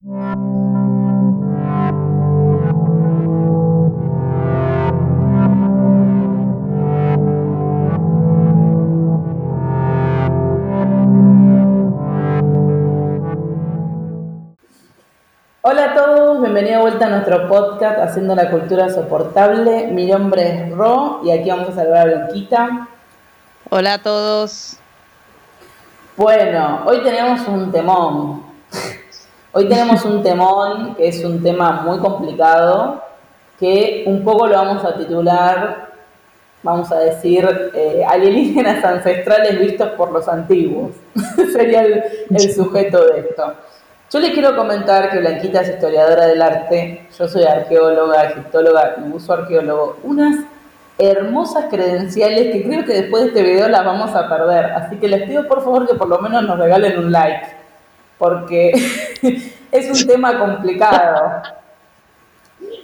Hola a todos, bienvenido de vuelta a nuestro podcast Haciendo la Cultura Soportable. Mi nombre es Ro y aquí vamos a saludar a Blanquita. Hola a todos. Bueno, hoy tenemos un temón. Hoy tenemos un temón que es un tema muy complicado, que un poco lo vamos a titular, vamos a decir, eh, alienígenas ancestrales vistos por los antiguos. Sería el, sujeto de esto. Yo les quiero comentar que Blanquita es historiadora del arte, yo soy arqueóloga, egiptóloga y uso arqueólogo. Unas hermosas credenciales que creo que después de este video las vamos a perder. Así que les pido por favor que por lo menos nos regalen un like, porque es un tema complicado.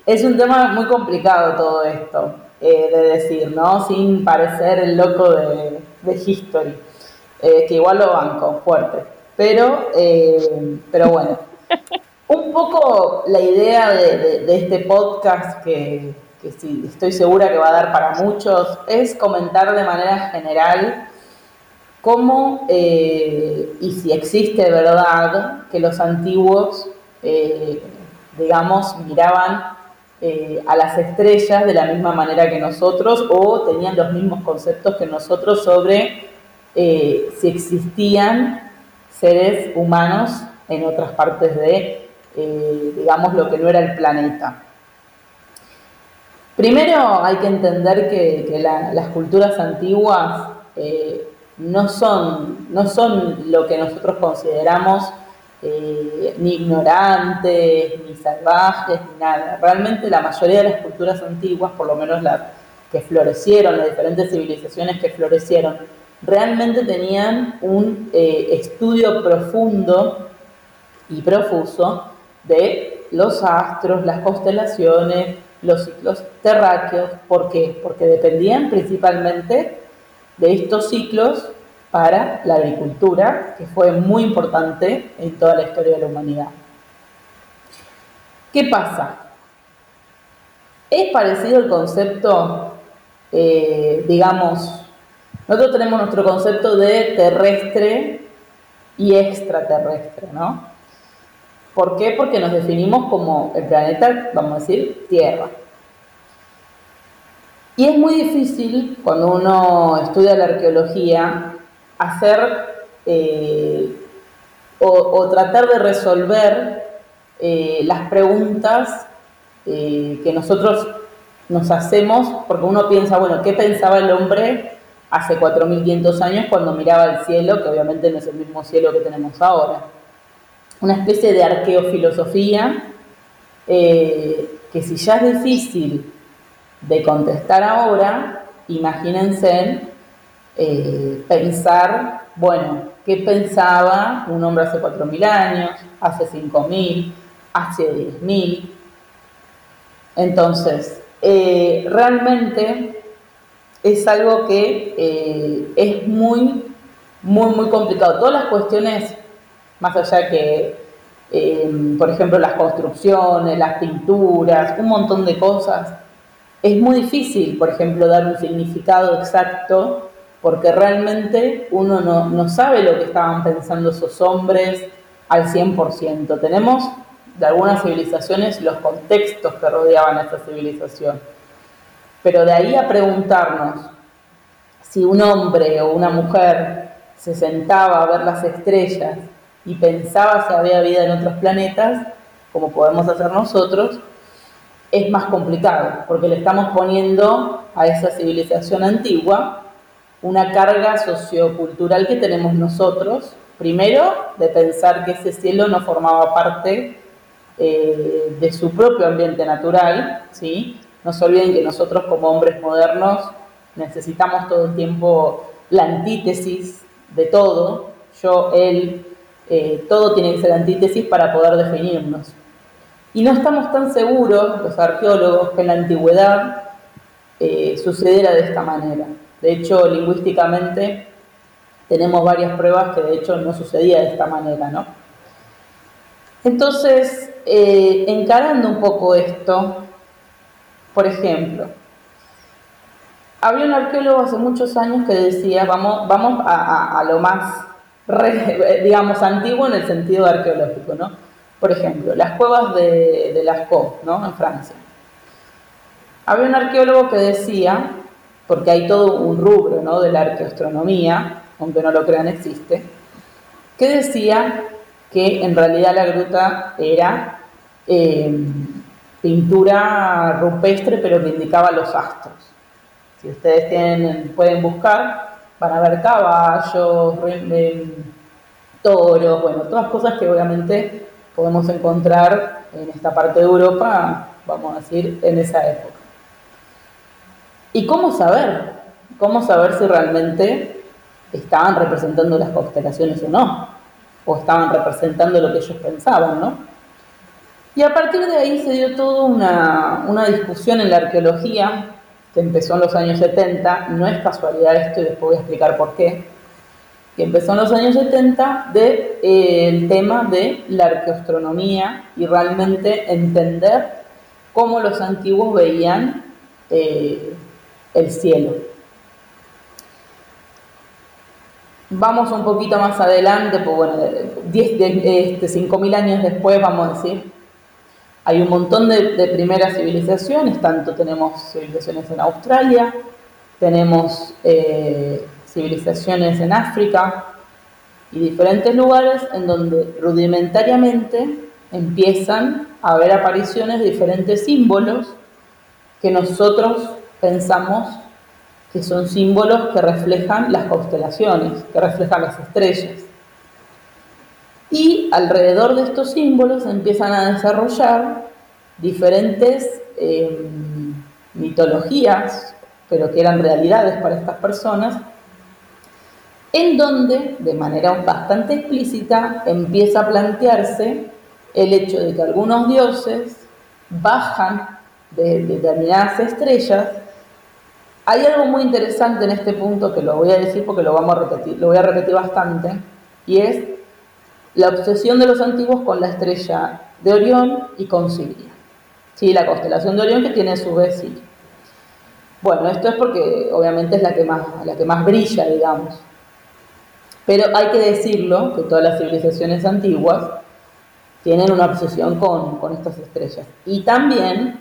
Es un tema muy complicado todo esto, eh, de decir, ¿no? Sin parecer el loco de, History, eh, que igual lo banco, fuerte. Pero, eh, pero bueno, un poco la idea de este podcast que, que sí, estoy segura que va a dar para muchos, es comentar de manera general cómo eh, y si existe verdad que los antiguos, eh, digamos, miraban eh, a las estrellas de la misma manera que nosotros o tenían los mismos conceptos que nosotros sobre si existían seres humanos en otras partes de, digamos, lo que no era el planeta. Primero hay que entender que, las culturas antiguas no, son, no son lo que nosotros consideramos eh, ni ignorantes, ni salvajes, ni nada. Realmente la mayoría de las culturas antiguas, por lo menos las que florecieron, las diferentes civilizaciones que florecieron, realmente tenían un eh, estudio profundo y profuso de los astros, las constelaciones, los ciclos terráqueos. ¿Por qué? Porque dependían principalmente de estos ciclos para la agricultura, que fue muy importante en toda la historia de la humanidad. ¿Qué pasa? Es parecido el concepto, eh, digamos, nosotros tenemos nuestro concepto de terrestre y extraterrestre, ¿no? ¿Por qué? Porque nos definimos como el planeta, vamos a decir, Tierra. Y es muy difícil cuando uno estudia la arqueología hacer eh, o, tratar de resolver eh, las preguntas eh, que nosotros nos hacemos, porque uno piensa, bueno, ¿qué pensaba el hombre hace 4.500 años cuando miraba el cielo, que obviamente no es el mismo cielo que tenemos ahora? una especie de arqueofilosofía que si ya es difícil de contestar ahora, imagínense eh, pensar, bueno, ¿qué pensaba un hombre hace 4.000 años, hace 5.000, hace 10.000? Entonces, eh, realmente es algo que es muy, muy, muy complicado. Todas las cuestiones más allá que, eh, por ejemplo, las construcciones, las pinturas, un montón de cosas, es muy difícil, por ejemplo, dar un significado exacto porque realmente uno no, sabe lo que estaban pensando esos hombres al 100%. Tenemos de algunas civilizaciones los contextos que rodeaban a esta civilización. Pero de ahí a preguntarnos si un hombre o una mujer se sentaba a ver las estrellas y pensaba si había vida en otros planetas, como podemos hacer nosotros, es más complicado, porque le estamos poniendo a esa civilización antigua una carga sociocultural que tenemos nosotros, primero de pensar que ese cielo no formaba parte eh, de su propio ambiente natural, ¿sí? No se olviden que nosotros como hombres modernos necesitamos todo el tiempo la antítesis de todo, yo, él, eh, todo tiene que ser antítesis para poder definirnos. Y no estamos tan seguros, los arqueólogos, que en la antigüedad eh, sucediera de esta manera. De hecho, lingüísticamente tenemos varias pruebas que de hecho no sucedía de esta manera, ¿no? Entonces, eh, encarando un poco esto, por ejemplo, había un arqueólogo hace muchos años que decía, vamos, vamos a, lo más, digamos, antiguo en el sentido arqueológico, ¿no? Por ejemplo, las cuevas de, de Lascaux, ¿no? En Francia. Había un arqueólogo que decía, porque hay todo un rubro, ¿no? De la arqueoastronomía, aunque no lo crean existe, que decía que en realidad la gruta era eh, pintura rupestre, pero que indicaba los astros. Si ustedes tienen, pueden buscar, van a ver caballos, toros, bueno, todas cosas que obviamente podemos encontrar en esta parte de Europa, vamos a decir, en esa época. ¿Y cómo saber? ¿Cómo saber si realmente estaban representando las constelaciones o no? o estaban representando lo que ellos pensaban, ¿no? Y a partir de ahí se dio toda una, discusión en la arqueología que empezó en los años 70, no es casualidad esto y después voy a explicar por qué, que empezó en los años 70 del de, eh, tema de la arqueoastronomía y realmente entender cómo los antiguos veían eh, el cielo. Vamos un poquito más adelante, pues bueno, 5.000 este, años después, vamos a decir, hay un montón de, primeras civilizaciones, tanto tenemos civilizaciones en Australia, tenemos eh, civilizaciones en África y diferentes lugares en donde rudimentariamente empiezan a haber apariciones de diferentes símbolos que nosotros pensamos que son símbolos que reflejan las constelaciones, que reflejan las estrellas. Y alrededor de estos símbolos empiezan a desarrollar diferentes eh, mitologías, pero que eran realidades para estas personas, en donde, de manera bastante explícita, empieza a plantearse el hecho de que algunos dioses bajan de determinadas estrellas hay algo muy interesante en este punto que lo voy a decir porque lo vamos a repetir, lo voy a repetir bastante, y es la obsesión de los antiguos con la estrella de Orión y con Siria. Sí, la constelación de Orión que tiene a su vez Siria. Bueno, esto es porque obviamente es la que más, la que más brilla, digamos. Pero hay que decirlo, que todas las civilizaciones antiguas tienen una obsesión con, con estas estrellas. Y también,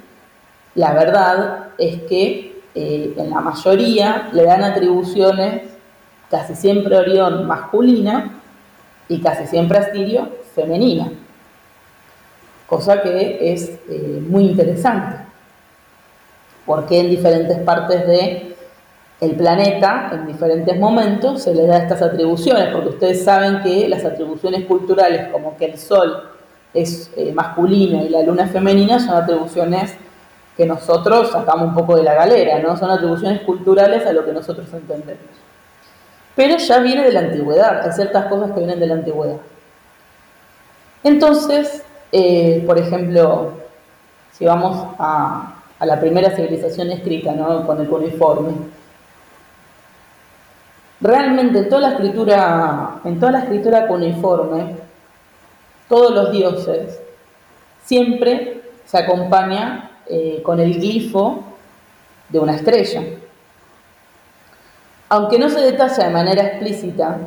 la verdad es que eh, en la mayoría le dan atribuciones casi siempre a Orión masculina y casi siempre a Sirio femenina, cosa que es eh, muy interesante, porque en diferentes partes de el planeta, en diferentes momentos, se le da estas atribuciones, porque ustedes saben que las atribuciones culturales, como que el Sol es eh, masculino y la Luna es femenina, son atribuciones que nosotros sacamos un poco de la galera, ¿no? Son atribuciones culturales a lo que nosotros entendemos. Pero ya viene de la antigüedad, hay ciertas cosas que vienen de la antigüedad. Entonces, eh, por ejemplo, si vamos a, la primera civilización escrita, ¿no? Con el cuneiforme, realmente en toda la escritura, en toda la escritura cuneiforme, todos los dioses siempre se acompaña eh, con el glifo de una estrella. Aunque no se detalla de manera explícita,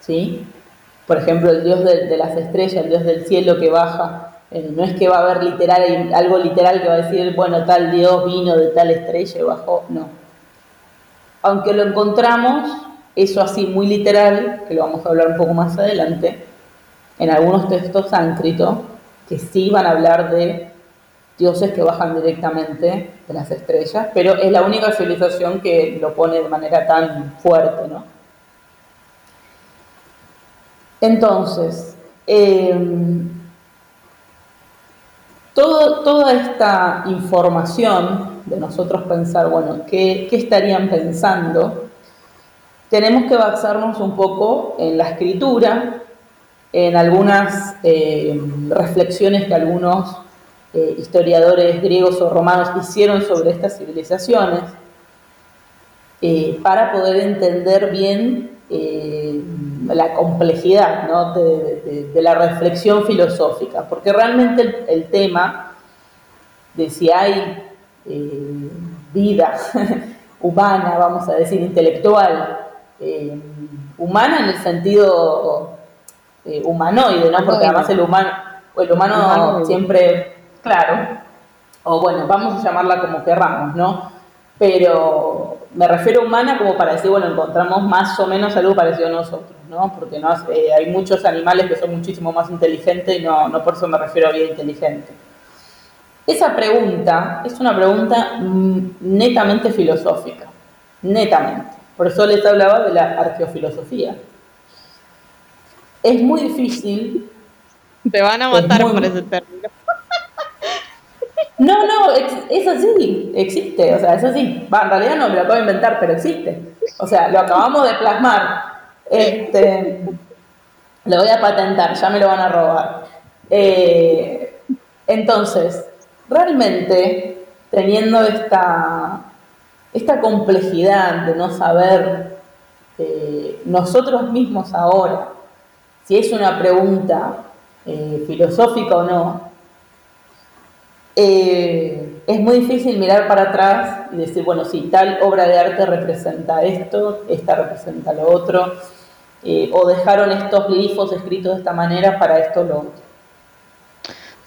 ¿sí? por ejemplo, el dios de, las estrellas, el dios del cielo que baja, eh, no es que va a haber literal, algo literal que va a decir, bueno, tal dios vino de tal estrella y bajó, no. Aunque lo encontramos, eso así muy literal, que lo vamos a hablar un poco más adelante, en algunos textos sánscritos, que sí van a hablar de dioses que bajan directamente de las estrellas, pero es la única civilización que lo pone de manera tan fuerte, ¿no? Entonces, em, toda esta información de nosotros pensar, bueno, ¿qué, estarían pensando? Tenemos que basarnos un poco en la escritura, en algunas em, reflexiones que algunos eh, historiadores griegos o romanos hicieron sobre estas civilizaciones, eh, para poder entender bien eh, la complejidad de, la reflexión filosófica, porque realmente el, tema de si hay eh, vida humana, vamos a decir, intelectual, eh, humana en el sentido eh, humanoide, ¿no? Porque además el humano, el humano siempre, claro, o bueno, vamos a llamarla como querramos, ¿no? Pero me refiero a humana como para decir, bueno, encontramos más o menos algo parecido a nosotros, ¿no? Porque no, eh, hay muchos animales que son muchísimo más inteligentes y no, no por eso me refiero a vida inteligente. Esa pregunta es una pregunta mm, netamente filosófica, netamente. Por eso les hablaba de la arqueofilosofía. Es muy difícil. Te van a matar por ese término. No, no, es, así, existe, o sea, es así. Va, en realidad no me lo acabo de inventar, pero existe. O sea, lo acabamos de plasmar. Este, lo voy a patentar, ya me lo van a robar. Eh, entonces, realmente, teniendo esta, esta complejidad de no saber eh, nosotros mismos ahora si es una pregunta eh, filosófica o no, eh, es muy difícil mirar para atrás y decir, bueno, si tal obra de arte representa esto, esta representa lo otro, o dejaron estos glifos escritos de esta manera para esto lo otro.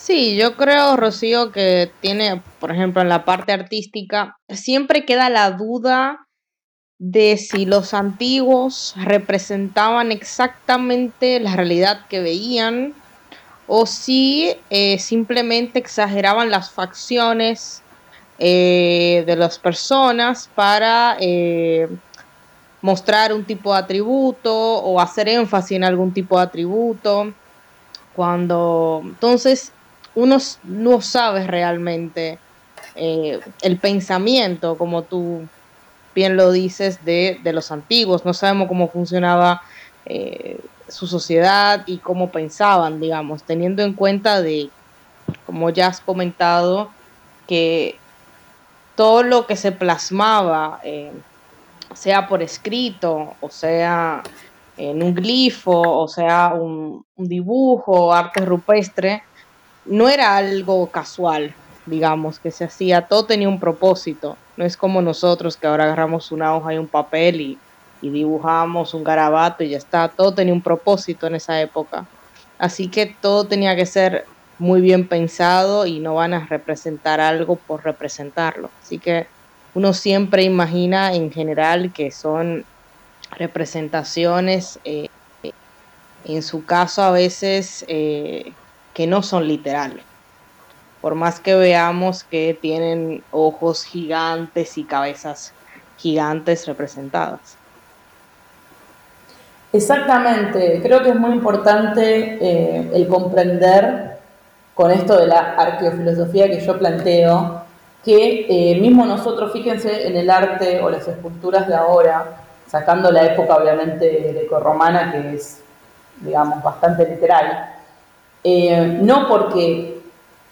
Sí, yo creo, Rocío, que tiene, por ejemplo, en la parte artística, siempre queda la duda de si los antiguos representaban exactamente la realidad que veían o si eh, simplemente exageraban las facciones eh, de las personas para eh, mostrar un tipo de atributo o hacer énfasis en algún tipo de atributo. Cuando entonces uno no sabe realmente el pensamiento, como tú bien lo dices, de, de los antiguos. No sabemos cómo funcionaba su sociedad y cómo pensaban, digamos, teniendo en cuenta de, como ya has comentado, que todo lo que se plasmaba, eh, sea por escrito, o sea en un glifo, o sea un dibujo, arte rupestre, no era algo casual, digamos, que se hacía, todo tenía un propósito. No es como nosotros que ahora agarramos una hoja y un papel y y dibujamos un garabato y ya está. Todo tenía un propósito en esa época. Así que todo tenía que ser muy bien pensado y no van a representar algo por representarlo. Así que uno siempre imagina en general que son representaciones, eh, en su caso a veces eh, que no son literales. Por más que veamos que tienen ojos gigantes y cabezas gigantes representadas. Exactamente, creo que es muy importante eh, el comprender con esto de la arqueofilosofía que yo planteo, que eh, mismo nosotros, fíjense en el arte o las esculturas de ahora, sacando la época obviamente greco-romana, que es, digamos, bastante literal, eh, no porque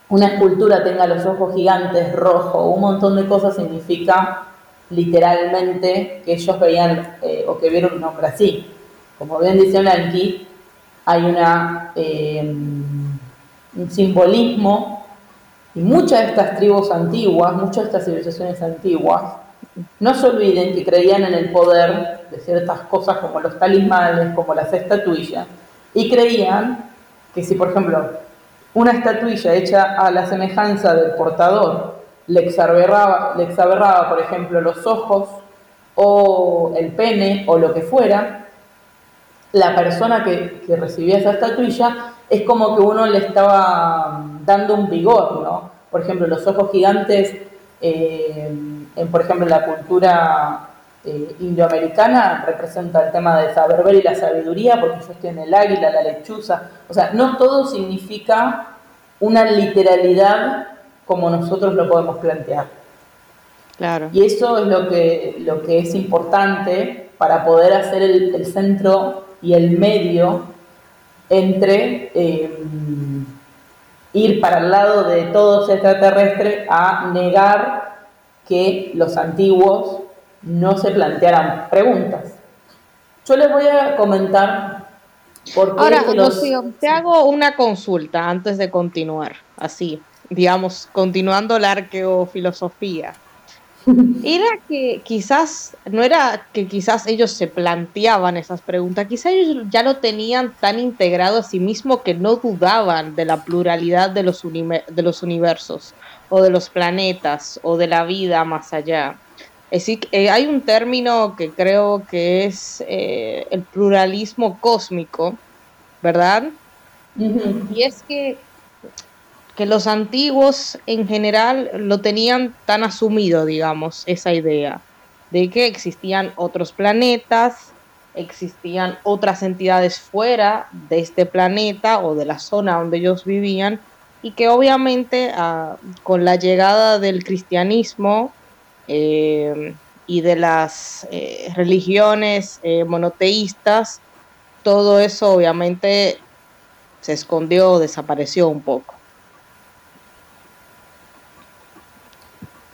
una escultura tenga los ojos gigantes, rojo, un montón de cosas significa literalmente que ellos veían o que vieron un hombre así. Como bien dice Blanqui, hay eh, un simbolismo y muchas de estas tribus antiguas, muchas de estas civilizaciones antiguas, no se olviden que creían en el poder de ciertas cosas como los talismanes, como las estatuillas, y creían que si, por ejemplo, una estatuilla hecha a la semejanza del portador le exaberraba, le exaberraba, por ejemplo, los ojos o el pene o lo que fuera, la persona que, recibía esa estatuilla es como que uno le estaba dando un vigor, ¿no? Por ejemplo, los ojos gigantes, eh, en, por ejemplo, la cultura eh, indioamericana representa el tema de saber ver y la sabiduría, porque ellos tienen el águila, la lechuza. O sea, no todo significa una literalidad como nosotros lo podemos plantear. Claro. Y eso es lo que, lo que es importante para poder hacer el, el centro y el medio entre eh, ir para el lado de todo extraterrestre a negar que los antiguos no se plantearan preguntas. Yo les voy a comentar Ahora, te hago una consulta antes de continuar, así, digamos, continuando la arqueofilosofía. Era que quizás, no era que quizás ellos se planteaban esas preguntas, quizás ellos ya lo tenían tan integrado a sí mismo que no dudaban de la pluralidad de los, de los universos o de los planetas o de la vida más allá. Eh, hay un término que creo que es eh, el pluralismo cósmico, ¿verdad? Y es que, que los antiguos en general lo tenían tan asumido, digamos, esa idea de que existían otros planetas, existían otras entidades fuera de este planeta o de la zona donde ellos vivían y que obviamente ah, con la llegada del cristianismo eh, y de las eh, religiones eh, monoteístas, todo eso obviamente se escondió, desapareció un poco.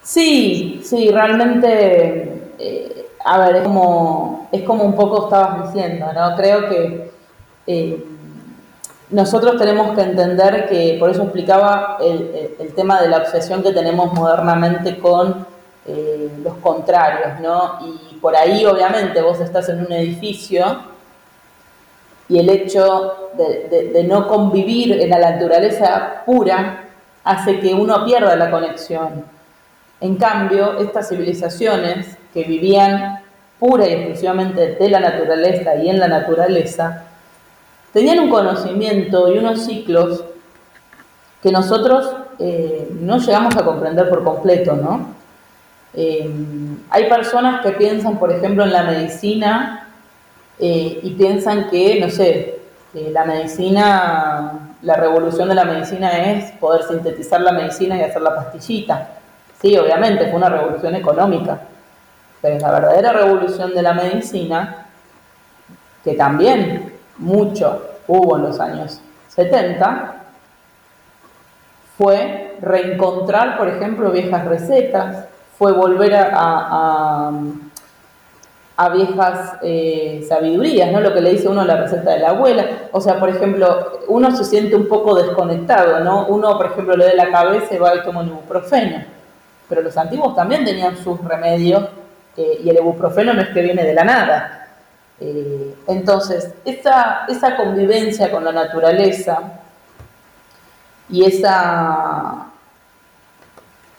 Sí, sí, realmente, a ver, es como, es como un poco estabas diciendo, ¿no? Creo que nosotros tenemos que entender que, por eso explicaba el tema de la obsesión que tenemos modernamente con eh, los contrarios, ¿no? Y por ahí, obviamente, vos estás en un edificio y el hecho de, no convivir en la naturaleza pura hace que uno pierda la conexión. En cambio, estas civilizaciones que vivían pura y exclusivamente de la naturaleza y en la naturaleza, tenían un conocimiento y unos ciclos que nosotros eh, no llegamos a comprender por completo, ¿no? Eh, hay personas que piensan, por ejemplo, en la medicina eh, y piensan que, no sé, la medicina, la revolución de la medicina es poder sintetizar la medicina y hacer la pastillita. Sí, obviamente, fue una revolución económica, pero la verdadera revolución de la medicina, que también mucho hubo en los años 70, fue reencontrar, por ejemplo, viejas recetas, fue volver a, viejas eh, sabidurías, ¿no? Lo que le dice uno a la receta de la abuela. O sea, por ejemplo, uno se siente un poco desconectado, ¿no? Uno, por ejemplo, le da la cabeza y va y toma un ibuprofeno. Pero los antiguos también tenían sus remedios eh, y el ibuprofeno no es que viene de la nada. Eh, entonces, esa, esa convivencia con la naturaleza y esa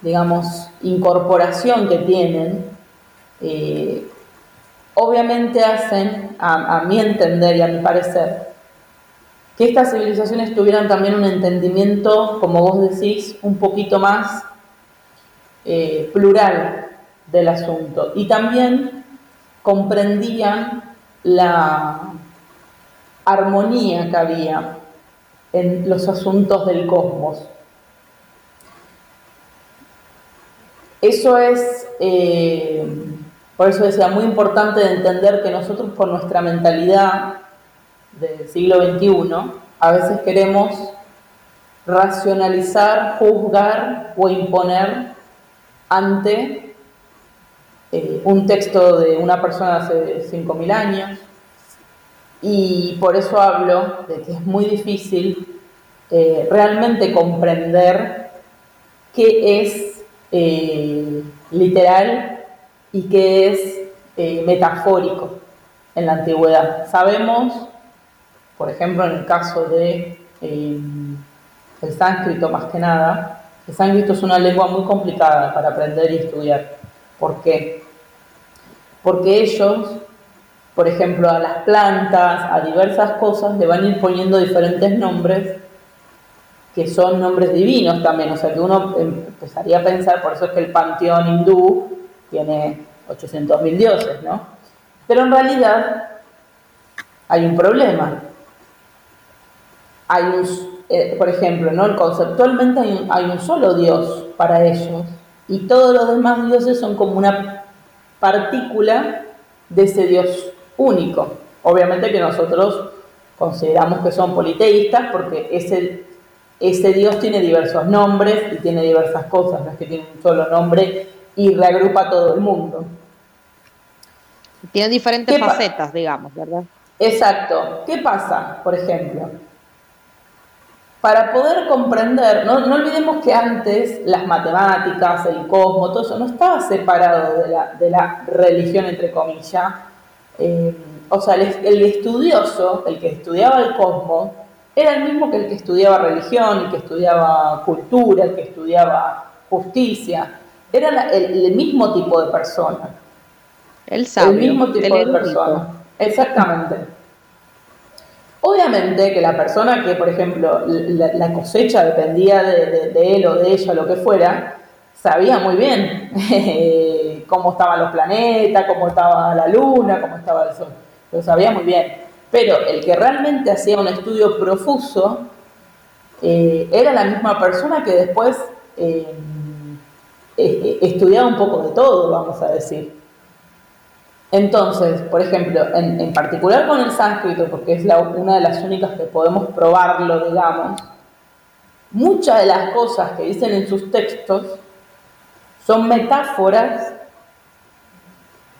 digamos, incorporación que tienen, eh, obviamente hacen, a, mi entender y a mi parecer, que estas civilizaciones tuvieran también un entendimiento, como vos decís, un poquito más eh, plural del asunto. Y también comprendían la armonía que había en los asuntos del cosmos. Eso es, eh, por eso decía, muy importante de entender que nosotros por nuestra mentalidad del siglo XXI, a veces queremos racionalizar, juzgar o imponer ante eh, un texto de una persona hace 5.000 años. Y por eso hablo de que es muy difícil eh, realmente comprender qué es eh, literal y que es eh, metafórico en la antigüedad. Sabemos, por ejemplo, en el caso de eh, el sánscrito más que nada, el sánscrito es una lengua muy complicada para aprender y estudiar. ¿Por qué? Porque ellos, por ejemplo, a las plantas, a diversas cosas, le van a ir poniendo diferentes nombres que son nombres divinos también, o sea que uno empezaría a pensar, por eso es que el panteón hindú tiene 800.000 dioses, ¿no? Pero en realidad hay un problema. Hay un, eh, por ejemplo, ¿no? conceptualmente hay un, hay un solo Dios para ellos y todos los demás dioses son como una partícula de ese Dios único. Obviamente que nosotros consideramos que son politeístas porque es el ese Dios tiene diversos nombres y tiene diversas cosas, no es que tiene un solo nombre y reagrupa a todo el mundo. Tiene diferentes facetas, digamos, ¿verdad? Exacto. ¿Qué pasa, por ejemplo? Para poder comprender, no, olvidemos que antes las matemáticas, el cosmos, todo eso no estaba separado de la, religión, entre comillas. Eh, o sea, el, estudioso, el que estudiaba el cosmos, era el mismo que el que estudiaba religión, el que estudiaba cultura, el que estudiaba justicia. Era el, mismo tipo de persona. El sabio. El mismo tipo de persona. Exactamente. Obviamente que la persona que, por ejemplo, la, cosecha dependía de, él o de ella, lo que fuera, sabía muy bien cómo estaban los planetas, cómo estaba la luna, cómo estaba el sol. Lo sabía muy bien. Pero el que realmente hacía un estudio profuso eh, era la misma persona que después eh, eh, estudiaba un poco de todo, vamos a decir. Entonces, por ejemplo, en, particular con el sánscrito, porque es una de las únicas que podemos probarlo, digamos, muchas de las cosas que dicen en sus textos son metáforas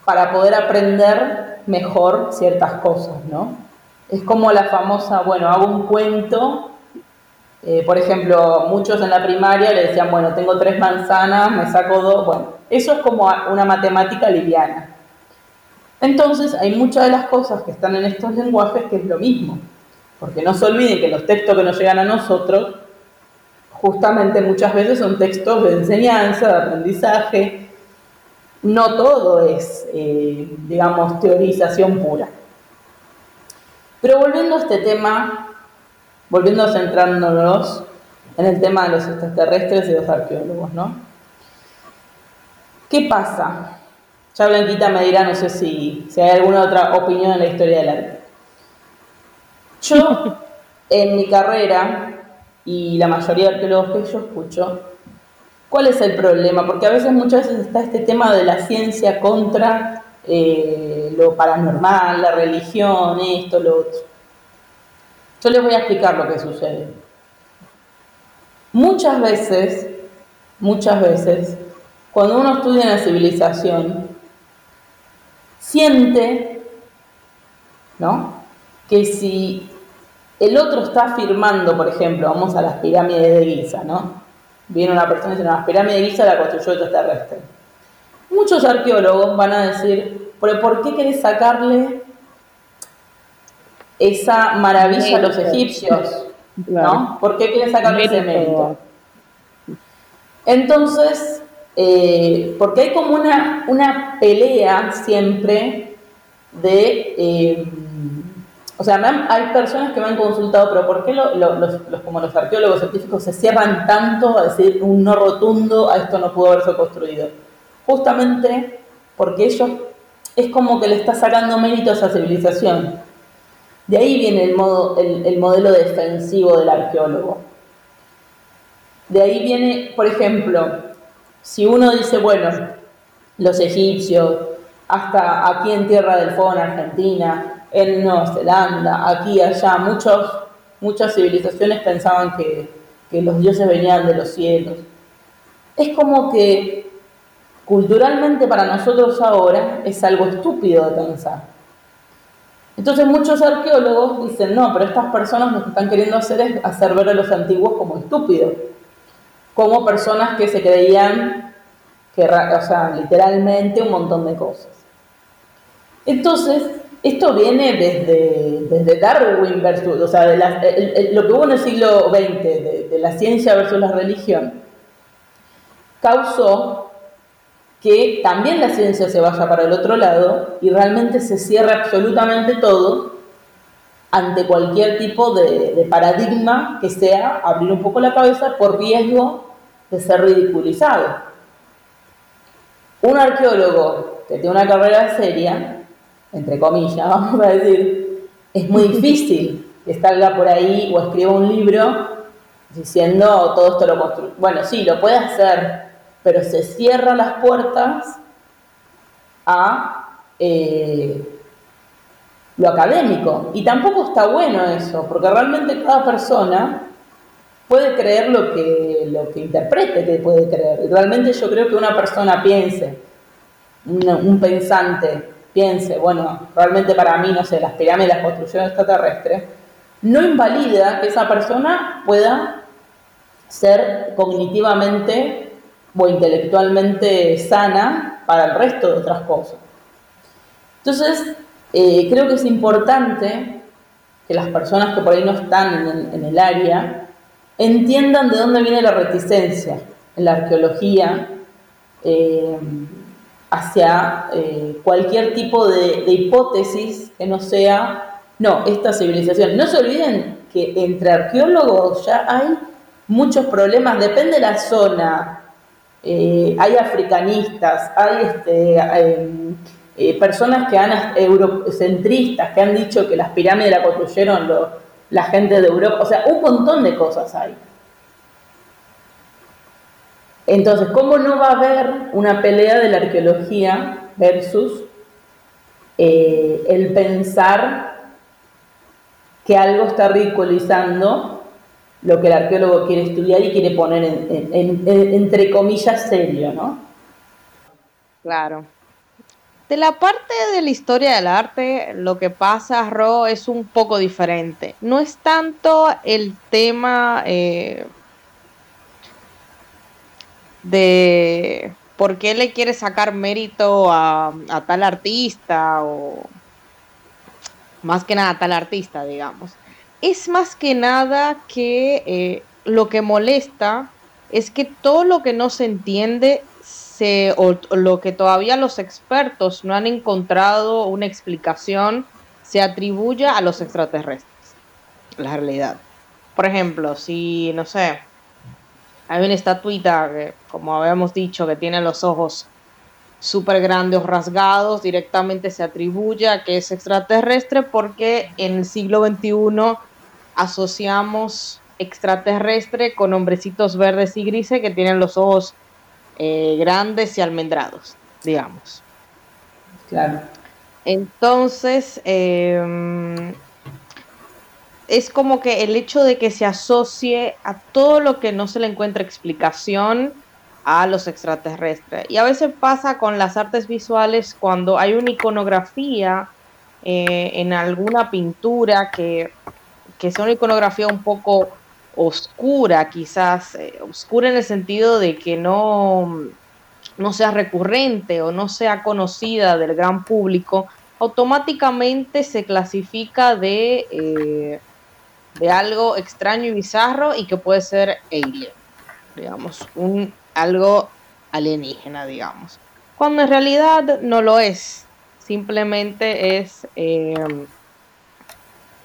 para poder aprender mejor ciertas cosas, ¿no? Es como la famosa, bueno, hago un cuento, eh, por ejemplo, muchos en la primaria le decían, bueno, tengo tres manzanas, me saco dos, bueno, eso es como una matemática liviana. Entonces, hay muchas de las cosas que están en estos lenguajes que es lo mismo. Porque no se olviden que los textos que nos llegan a nosotros, justamente muchas veces son textos de enseñanza, de aprendizaje. No todo es, eh, digamos, teorización pura. Pero volviendo a este tema, volviendo a centrándonos en el tema de los extraterrestres y los arqueólogos, ¿no? ¿Qué pasa? Ya Blanquita me dirá, no sé si, hay alguna otra opinión en la historia del arte. Yo, en mi carrera, y la mayoría de arqueólogos que yo escucho, ¿cuál es el problema? Porque a veces, muchas veces está este tema de la ciencia contra eh, lo paranormal, la religión, esto, lo otro. Yo les voy a explicar lo que sucede. Muchas veces, muchas veces, cuando uno estudia la civilización, siente, ¿no? Que si el otro está afirmando, por ejemplo, vamos a las pirámides de Giza, ¿no? Viene una persona y dice, no, las pirámides de Giza la construyó el extraterrestre. Muchos arqueólogos van a decir, pero ¿por qué querés sacarle esa maravilla a los egipcios? ¿No? ¿Por qué querés sacarle ese mérito? Entonces, eh, porque hay como una, una pelea siempre de... Eh, o sea, hay personas que me han consultado, pero ¿por qué los, como los arqueólogos científicos se cierran tanto a decir un no rotundo a esto no pudo haberse construido? Justamente porque ellos es como que le está sacando mérito a esa civilización. De ahí viene el, modo, el modelo defensivo del arqueólogo. De ahí viene, por ejemplo, si uno dice, bueno, los egipcios, hasta aquí en Tierra del Fuego, en Argentina, en Nueva Zelanda, aquí allá, muchos, muchas civilizaciones pensaban que, los dioses venían de los cielos. Es como que culturalmente para nosotros ahora es algo estúpido de pensar. Entonces muchos arqueólogos dicen, no, pero estas personas lo que están queriendo hacer es hacer ver a los antiguos como estúpidos como personas que se creían que, o sea, literalmente un montón de cosas. Entonces, esto viene desde, desde Darwin versus, o sea, lo que hubo en el siglo XX, de, la ciencia versus la religión, causó que también la ciencia se vaya para el otro lado y realmente se cierre absolutamente todo ante cualquier tipo de, paradigma que sea abrir un poco la cabeza por riesgo de ser ridiculizado. Un arqueólogo que tiene una carrera seria, entre comillas, vamos a decir, es muy difícil que salga por ahí o escriba un libro diciendo todo esto lo construye. Bueno, sí, lo puede hacer, pero se cierra las puertas a eh, lo académico. Y tampoco está bueno eso, porque realmente cada persona puede creer lo que, lo que interprete que puede creer. Realmente yo creo que una persona piense, un, pensante, piense, bueno, realmente para mí, no sé, las pirámides las construcción extraterrestre, no invalida que esa persona pueda ser cognitivamente o intelectualmente sana para el resto de otras cosas. Entonces, eh, creo que es importante que las personas que por ahí no están en el, área entiendan de dónde viene la reticencia en la arqueología eh, hacia eh, cualquier tipo de, hipótesis que no sea, no, esta civilización. No se olviden que entre arqueólogos ya hay muchos problemas, depende de la zona. Eh, hay africanistas, hay este, eh, personas que han, eurocentristas, que han dicho que las pirámides la construyeron la gente de Europa, o sea, un montón de cosas hay. Entonces, ¿cómo no va a haber una pelea de la arqueología versus eh, el pensar que algo está ridiculizando lo que el arqueólogo quiere estudiar y quiere poner en, entre comillas serio, ¿no? Claro. De la parte de la historia del arte, lo que pasa, Ro, es un poco diferente. No es tanto el tema eh, de por qué le quiere sacar mérito a, tal artista o más que nada a tal artista, digamos. Es más que nada que eh, lo que molesta es que todo lo que no se entiende se, o, lo que todavía los expertos no han encontrado una explicación se atribuya a los extraterrestres. La realidad. Por ejemplo, si, no sé, hay una estatuita que, como habíamos dicho, que tiene los ojos súper grandes rasgados, directamente se atribuye a que es extraterrestre porque en el siglo XXI asociamos extraterrestre con hombrecitos verdes y grises que tienen los ojos eh, grandes y almendrados, digamos. Claro. Entonces, eh, es como que el hecho de que se asocie a todo lo que no se le encuentra explicación a los extraterrestres. Y a veces pasa con las artes visuales cuando hay una iconografía eh, en alguna pintura que, que es una iconografía un poco oscura, quizás, eh, oscura en el sentido de que no, no sea recurrente o no sea conocida del gran público, automáticamente se clasifica de eh, de algo extraño y bizarro y que puede ser alien, digamos, un algo alienígena, digamos. Cuando en realidad no lo es, simplemente es em,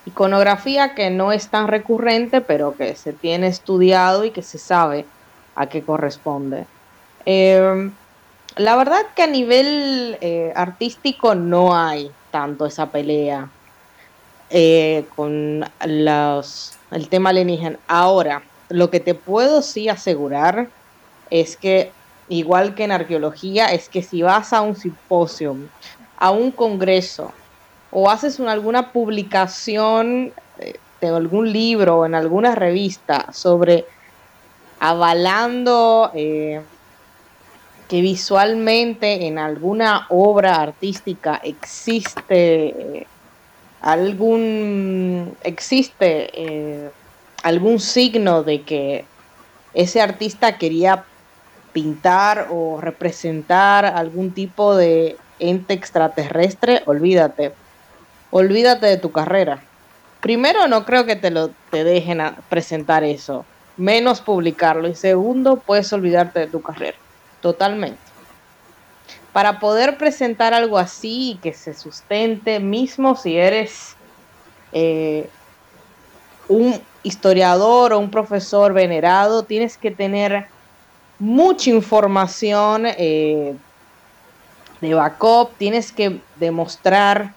iconografía que no es tan recurrente, pero que se tiene estudiado y que se sabe a qué corresponde. Em, la verdad que a nivel eh, artístico no hay tanto esa pelea eh, con los, el tema alienígena. Ahora, lo que te puedo sí asegurar es que, igual que en arqueología, es que si vas a un simposio, a un congreso, o haces una, alguna publicación eh, de algún libro o en alguna revista sobre avalando eh, que visualmente en alguna obra artística existe algún existe eh, algún signo de que ese artista quería pintar o representar algún tipo de ente extraterrestre, olvídate. Olvídate de tu carrera. Primero, no creo que te lo te dejen presentar eso, menos publicarlo. Y segundo, puedes olvidarte de tu carrera. Totalmente para poder presentar algo así y que se sustente, mismo si eres eh, un historiador o un profesor venerado, tienes que tener mucha información eh, de backup, tienes que demostrar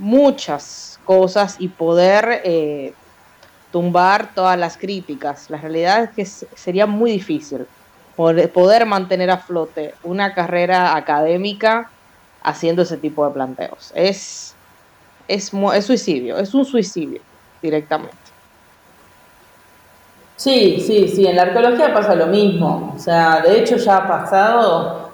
muchas cosas y poder eh, tumbar todas las críticas. La realidad es que sería muy difícil poder mantener a flote una carrera académica haciendo ese tipo de planteos. Es, es, es suicidio, es un suicidio directamente. Sí, sí, sí, en la arqueología pasa lo mismo. O sea, de hecho ya ha pasado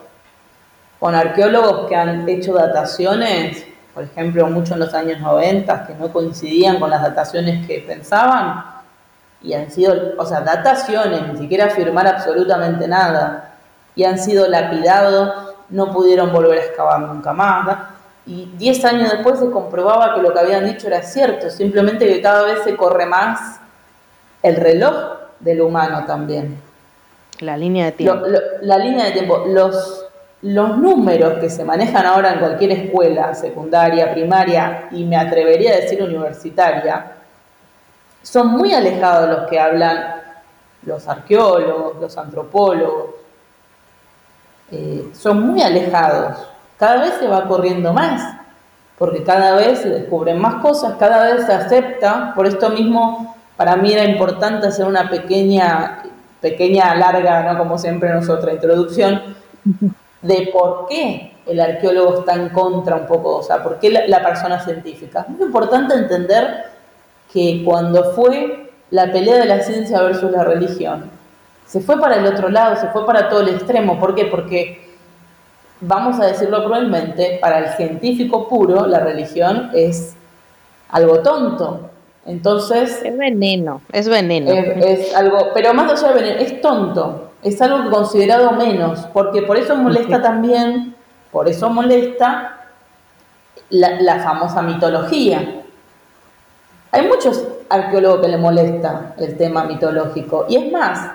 con arqueólogos que han hecho dataciones, por ejemplo, mucho en los años 90, que no coincidían con las dataciones que pensaban, y han sido, o sea, dataciones, ni siquiera afirmar absolutamente nada, y han sido lapidados, no pudieron volver a excavar nunca más. Y 10 años después se comprobaba que lo que habían dicho era cierto, simplemente que cada vez se corre más el reloj del humano también. La línea de tiempo. la línea de tiempo. Los, los números que se manejan ahora en cualquier escuela, secundaria, primaria y me atrevería a decir universitaria, son muy alejados los que hablan los arqueólogos, los antropólogos. Eh, son muy alejados. Cada vez se va corriendo más, porque cada vez se descubren más cosas, cada vez se acepta. Por esto mismo, para mí era importante hacer una pequeña pequeña, larga, ¿no? como siempre en nuestra introducción, de por qué el arqueólogo está en contra un poco, o sea, por qué la, persona científica. Es muy importante entender que cuando fue la pelea de la ciencia versus la religión, se fue para el otro lado, se fue para todo el extremo. ¿Por qué? Porque, vamos a decirlo cruelmente, para el científico puro la religión es algo tonto, entonces... Es veneno, es veneno. Es, algo, pero más allá de veneno, es tonto, es algo considerado menos, porque por eso molesta también, por eso molesta la, famosa mitología. Hay muchos arqueólogos que le molesta el tema mitológico, y es más,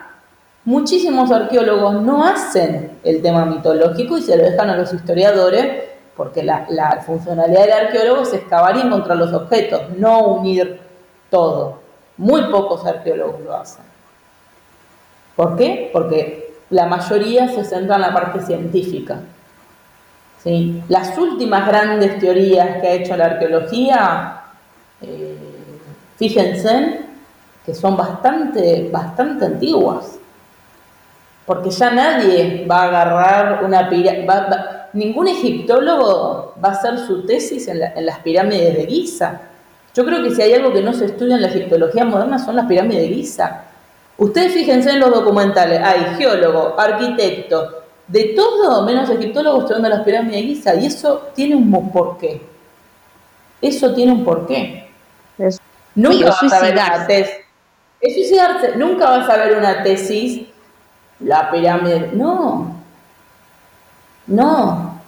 muchísimos arqueólogos no hacen el tema mitológico y se lo dejan a los historiadores, porque la, la funcionalidad del arqueólogo es excavar y encontrar los objetos, no unir todo. Muy pocos arqueólogos lo hacen. ¿Por qué? Porque la mayoría se centra en la parte científica. ¿Sí? Las últimas grandes teorías que ha hecho la arqueología, eh, fíjense, que son bastante, bastante antiguas. Porque ya nadie va a agarrar una pirámide, ningún egiptólogo va a hacer su tesis en, en las pirámides de Giza yo creo que si hay algo que no se estudia en la egiptología moderna son las pirámides de Giza. Ustedes fíjense en los documentales, hay geólogo, arquitecto, de todo menos egiptólogos estudiando las pirámides de Giza, y eso tiene un porqué. Eso tiene un porqué. nunca vas a ver una tesis. Es suicidarse. Nunca vas a ver una tesis, la pirámide. No. No.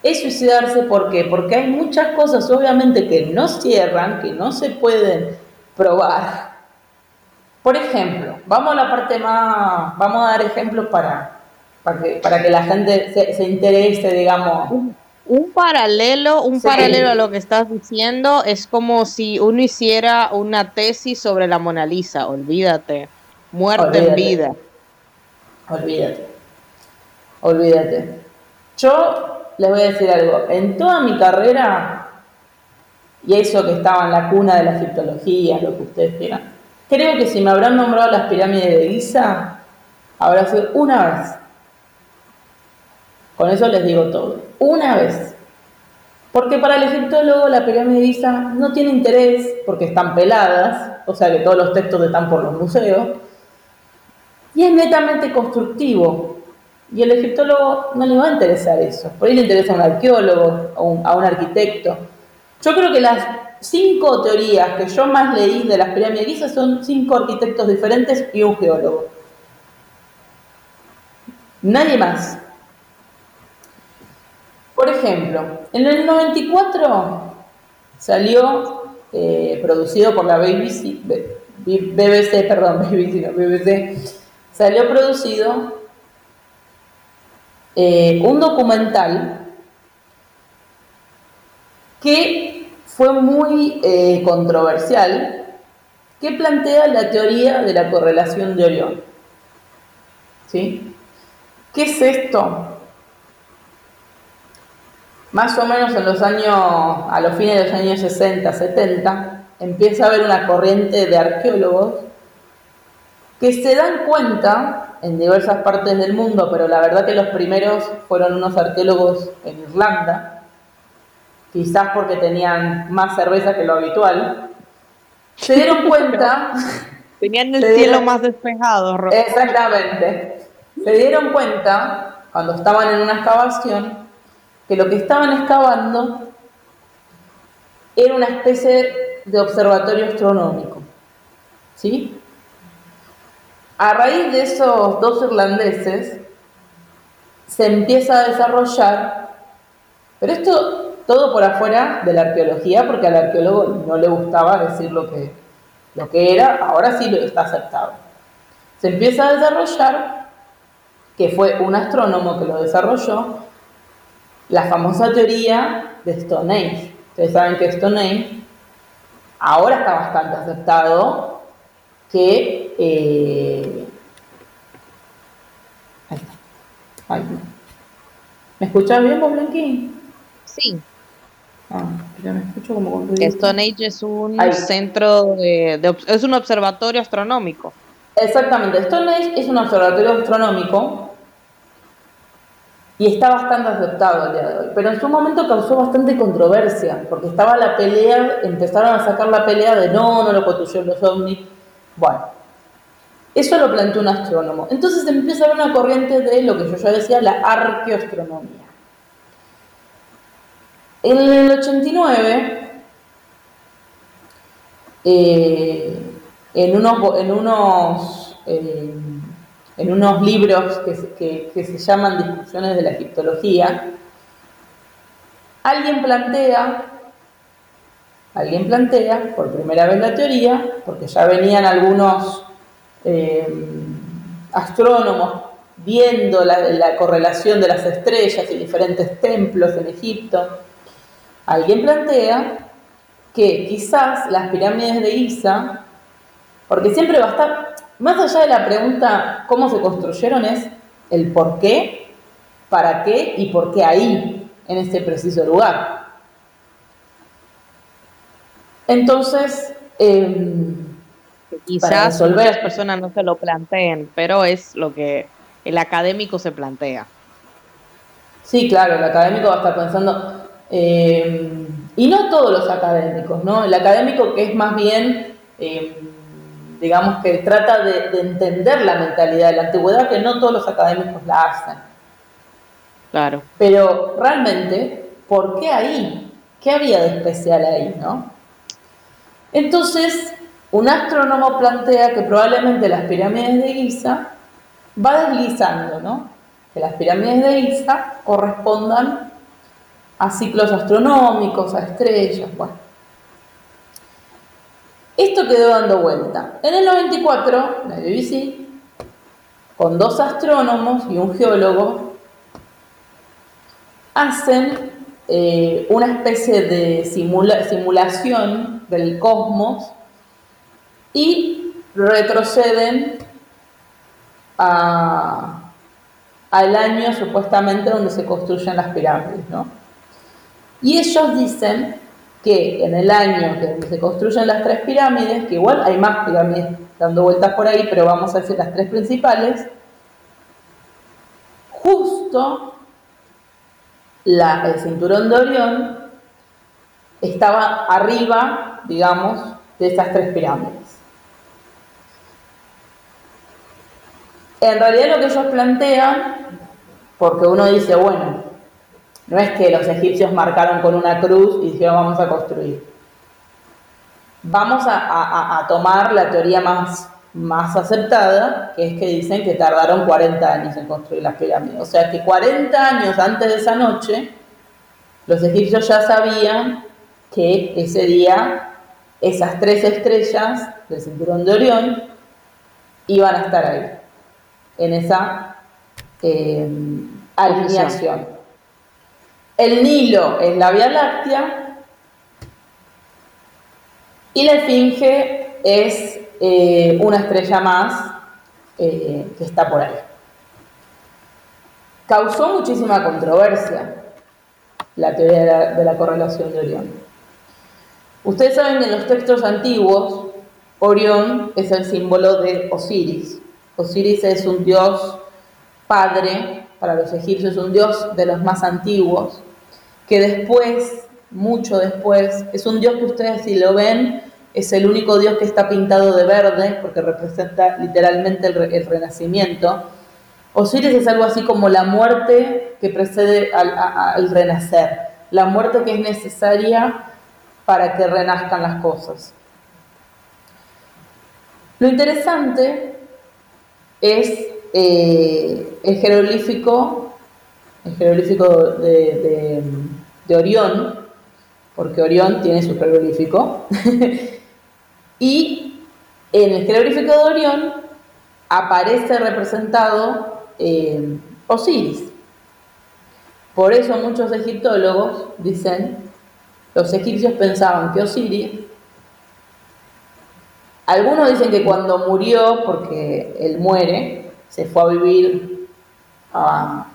Es suicidarse, ¿por qué? Porque hay muchas cosas, obviamente, que no cierran, que no se pueden probar. Por ejemplo, vamos a la parte más, vamos a dar ejemplos para, para, que, para que la gente se, interese, digamos. Un, paralelo, un paralelo a lo que estás diciendo es como si uno hiciera una tesis sobre la Mona Lisa, olvídate, muerte en vida. Olvídate, olvídate. Yo les voy a decir algo. En toda mi carrera, y eso que estaba en la cuna de la egiptología, lo que ustedes quieran, creo que si me habrán nombrado las pirámides de Giza, habrá sido una vez. Con eso les digo todo. Una vez. Porque para el egiptólogo la pirámide de Giza no tiene interés porque están peladas, o sea que todos los textos están por los museos, y es netamente constructivo. Y el egiptólogo no le va a interesar eso. Por ahí le interesa a un arqueólogo, a un, a un arquitecto. Yo creo que las cinco teorías que yo más leí de las pirámides de son cinco arquitectos diferentes y un geólogo. Nadie más. Por ejemplo, en el 94 salió eh, producido por la BBC, BBC, perdón, BBC, no, BBC, salió producido eh, un documental que fue muy eh, controversial, que plantea la teoría de la correlación de Orión. ¿Sí? ¿Qué es esto? Más o menos en los años, a los fines de los años 60, 70, empieza a haber una corriente de arqueólogos que se dan cuenta en diversas partes del mundo, pero la verdad que los primeros fueron unos arqueólogos en Irlanda, quizás porque tenían más cerveza que lo habitual, se dieron cuenta... tenían el cielo más despejado. Exactamente. Se dieron cuenta, cuando estaban en una excavación, que lo que estaban excavando era una especie de observatorio astronómico. ¿Sí? A raíz de esos dos irlandeses, se empieza a desarrollar, pero esto todo por afuera de la arqueología, porque al arqueólogo no le gustaba decir lo que, lo que era, ahora sí lo está aceptado. Se empieza a desarrollar, que fue un astrónomo que lo desarrolló, la famosa teoría de Stonehenge. Ustedes saben que Stonehenge ahora está bastante aceptado que... Eh, ¿Me escuchas bien vos, Blanquín? Sí. Ah, ya me escucho como con Stonehenge es un centro de, es un observatorio astronómico. Exactamente, Stonehenge es un observatorio astronómico y está bastante aceptado el día de hoy. Pero en su momento causó bastante controversia, porque estaba la pelea, empezaron a sacar la pelea de no, no lo construyeron los ovnis. Bueno, eso lo planteó un astrónomo. Entonces empieza a haber una corriente de lo que yo ya decía, la arqueoastronomía. En el 89, eh, en unos, en unos, en libros que, se llaman Discusiones de la Egiptología, alguien plantea, alguien plantea por primera vez la teoría, porque ya venían algunos eh, astrónomos viendo la, correlación de las estrellas y diferentes templos en Egipto, alguien plantea que quizás las pirámides de Giza, porque siempre va a estar, más allá de la pregunta cómo se construyeron, es el por qué, para qué y por qué ahí, en este preciso lugar. Entonces, em, Quizás muchas personas no se lo planteen, pero es lo que el académico se plantea. Sí, claro, el académico va a estar pensando, eh, y no todos los académicos, ¿no? El académico que es más bien, eh, digamos, que trata de, entender la mentalidad de la antigüedad, que no todos los académicos la hacen. Claro. Pero realmente, ¿por qué ahí? ¿Qué había de especial ahí, no? Entonces, un astrónomo plantea que probablemente las pirámides de Giza va deslizando, ¿no? Que las pirámides de Giza correspondan a ciclos astronómicos, a estrellas, bueno. Esto quedó dando vuelta. En el 94, la BBC, con dos astrónomos y un geólogo, hacen eh, una especie de simulación del cosmos y retroceden al año supuestamente donde se construyen las pirámides, ¿no? Y ellos dicen que en el año que se construyen las tres pirámides, que igual hay más pirámides dando vueltas por ahí, pero vamos a decir las tres principales, justo el cinturón de Orión estaba arriba, digamos, de esas tres pirámides. En realidad lo que ellos plantean, porque uno dice, bueno, no es que los egipcios marcaron con una cruz y dijeron vamos a construir. Vamos a, tomar la teoría más, más aceptada, que es que dicen que tardaron 40 años en construir las pirámides. O sea que 40 años antes de esa noche, los egipcios ya sabían que ese día esas tres estrellas del cinturón de Orión iban a estar ahí en esa eh, alineación. El Nilo es la Vía Láctea y la Esfinge es eh, una estrella más eh, que está por ahí. Causó muchísima controversia la teoría de la, de la correlación de Orión. Ustedes saben que en los textos antiguos, Orión es el símbolo de Osiris. Osiris es un dios padre, para los egipcios un dios de los más antiguos, que después, mucho después, es un dios que ustedes si lo ven, es el único dios que está pintado de verde, porque representa literalmente el, renacimiento. Osiris es algo así como la muerte que precede al, renacer, la muerte que es necesaria para que renazcan las cosas. Lo interesante es eh, el jeroglífico, el jeroglífico de Orión, porque Orión tiene su jeroglífico, y en el jeroglífico de Orión aparece representado eh, Osiris. Por eso muchos egiptólogos dicen, los egipcios pensaban que Osiris, algunos dicen que cuando murió, porque él muere, se fue a vivir a,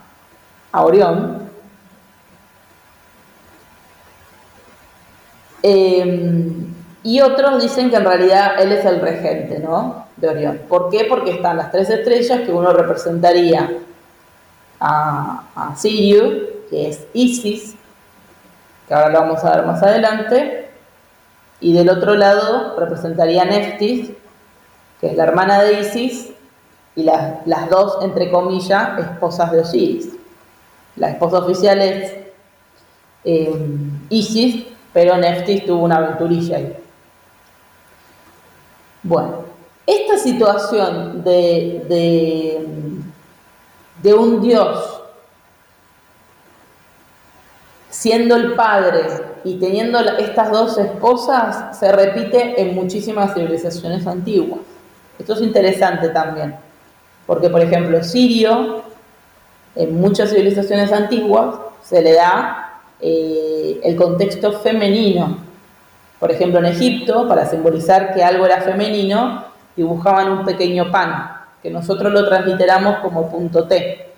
Orión, em, y otros dicen que en realidad él es el regente, ¿no? De Orión. ¿Por qué? Porque están las tres estrellas que uno representaría a, a Sirio, que es Isis, que ahora lo vamos a ver más adelante, y del otro lado representaría a Neftis, que es la hermana de Isis, y las, dos, entre comillas, esposas de Osiris. La esposa oficial es eh, Isis, pero Neftis tuvo una aventurilla ahí. Bueno, esta situación de, de, un Dios siendo el padre y teniendo estas dos esposas se repite en muchísimas civilizaciones antiguas. Esto es interesante también, porque por ejemplo Sirio, en muchas civilizaciones antiguas, se le da eh, el contexto femenino por ejemplo, en Egipto, para simbolizar que algo era femenino, dibujaban un pequeño pan, que nosotros lo transliteramos como punto T.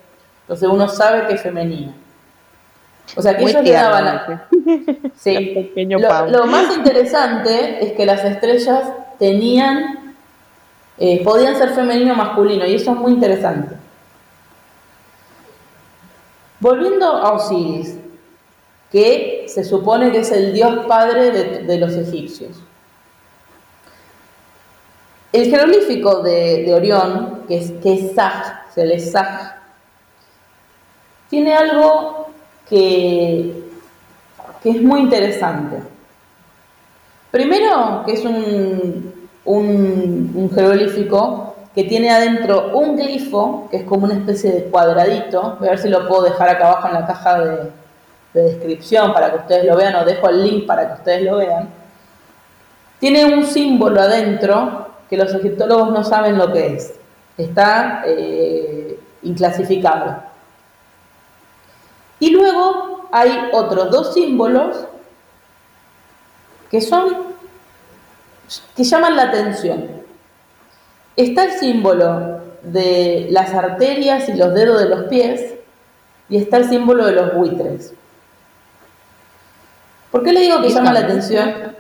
Entonces uno sabe que es femenino. O sea, que ellos le daban... Sí. Lo, lo, más interesante es que las estrellas tenían... Eh, podían ser femenino o masculino, y eso es muy interesante. Volviendo a Osiris, que se supone que es el dios padre de, los egipcios. El jeroglífico de, Orión, que es, que le tiene algo que, que es muy interesante. Primero, que es un, un, jeroglífico que tiene adentro un glifo, que es como una especie de cuadradito. Voy a ver si lo puedo dejar acá abajo en la caja de, de descripción para que ustedes lo vean, o dejo el link para que ustedes lo vean, tiene un símbolo adentro que los egiptólogos no saben lo que es. Está eh, inclasificable. Y luego hay otros dos símbolos que son que llaman la atención. Está el símbolo de las arterias y los dedos de los pies y está el símbolo de los buitres. ¿Por qué les digo que llama la atención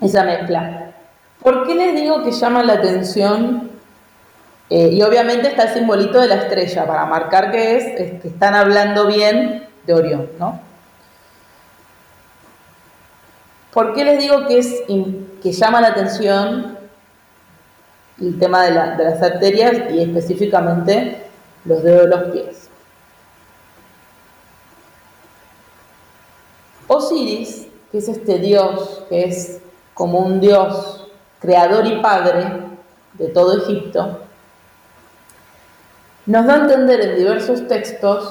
esa mezcla? ¿Por qué les digo que llama la atención? Eh, y obviamente está el simbolito de la estrella para marcar que es, que están hablando bien de Orión, ¿no? ¿Por qué les digo que, es, que llama la atención el tema de, de las arterias y específicamente los dedos de los pies? Osiris, que es este dios, que es como un dios creador y padre de todo Egipto, nos da a entender en diversos textos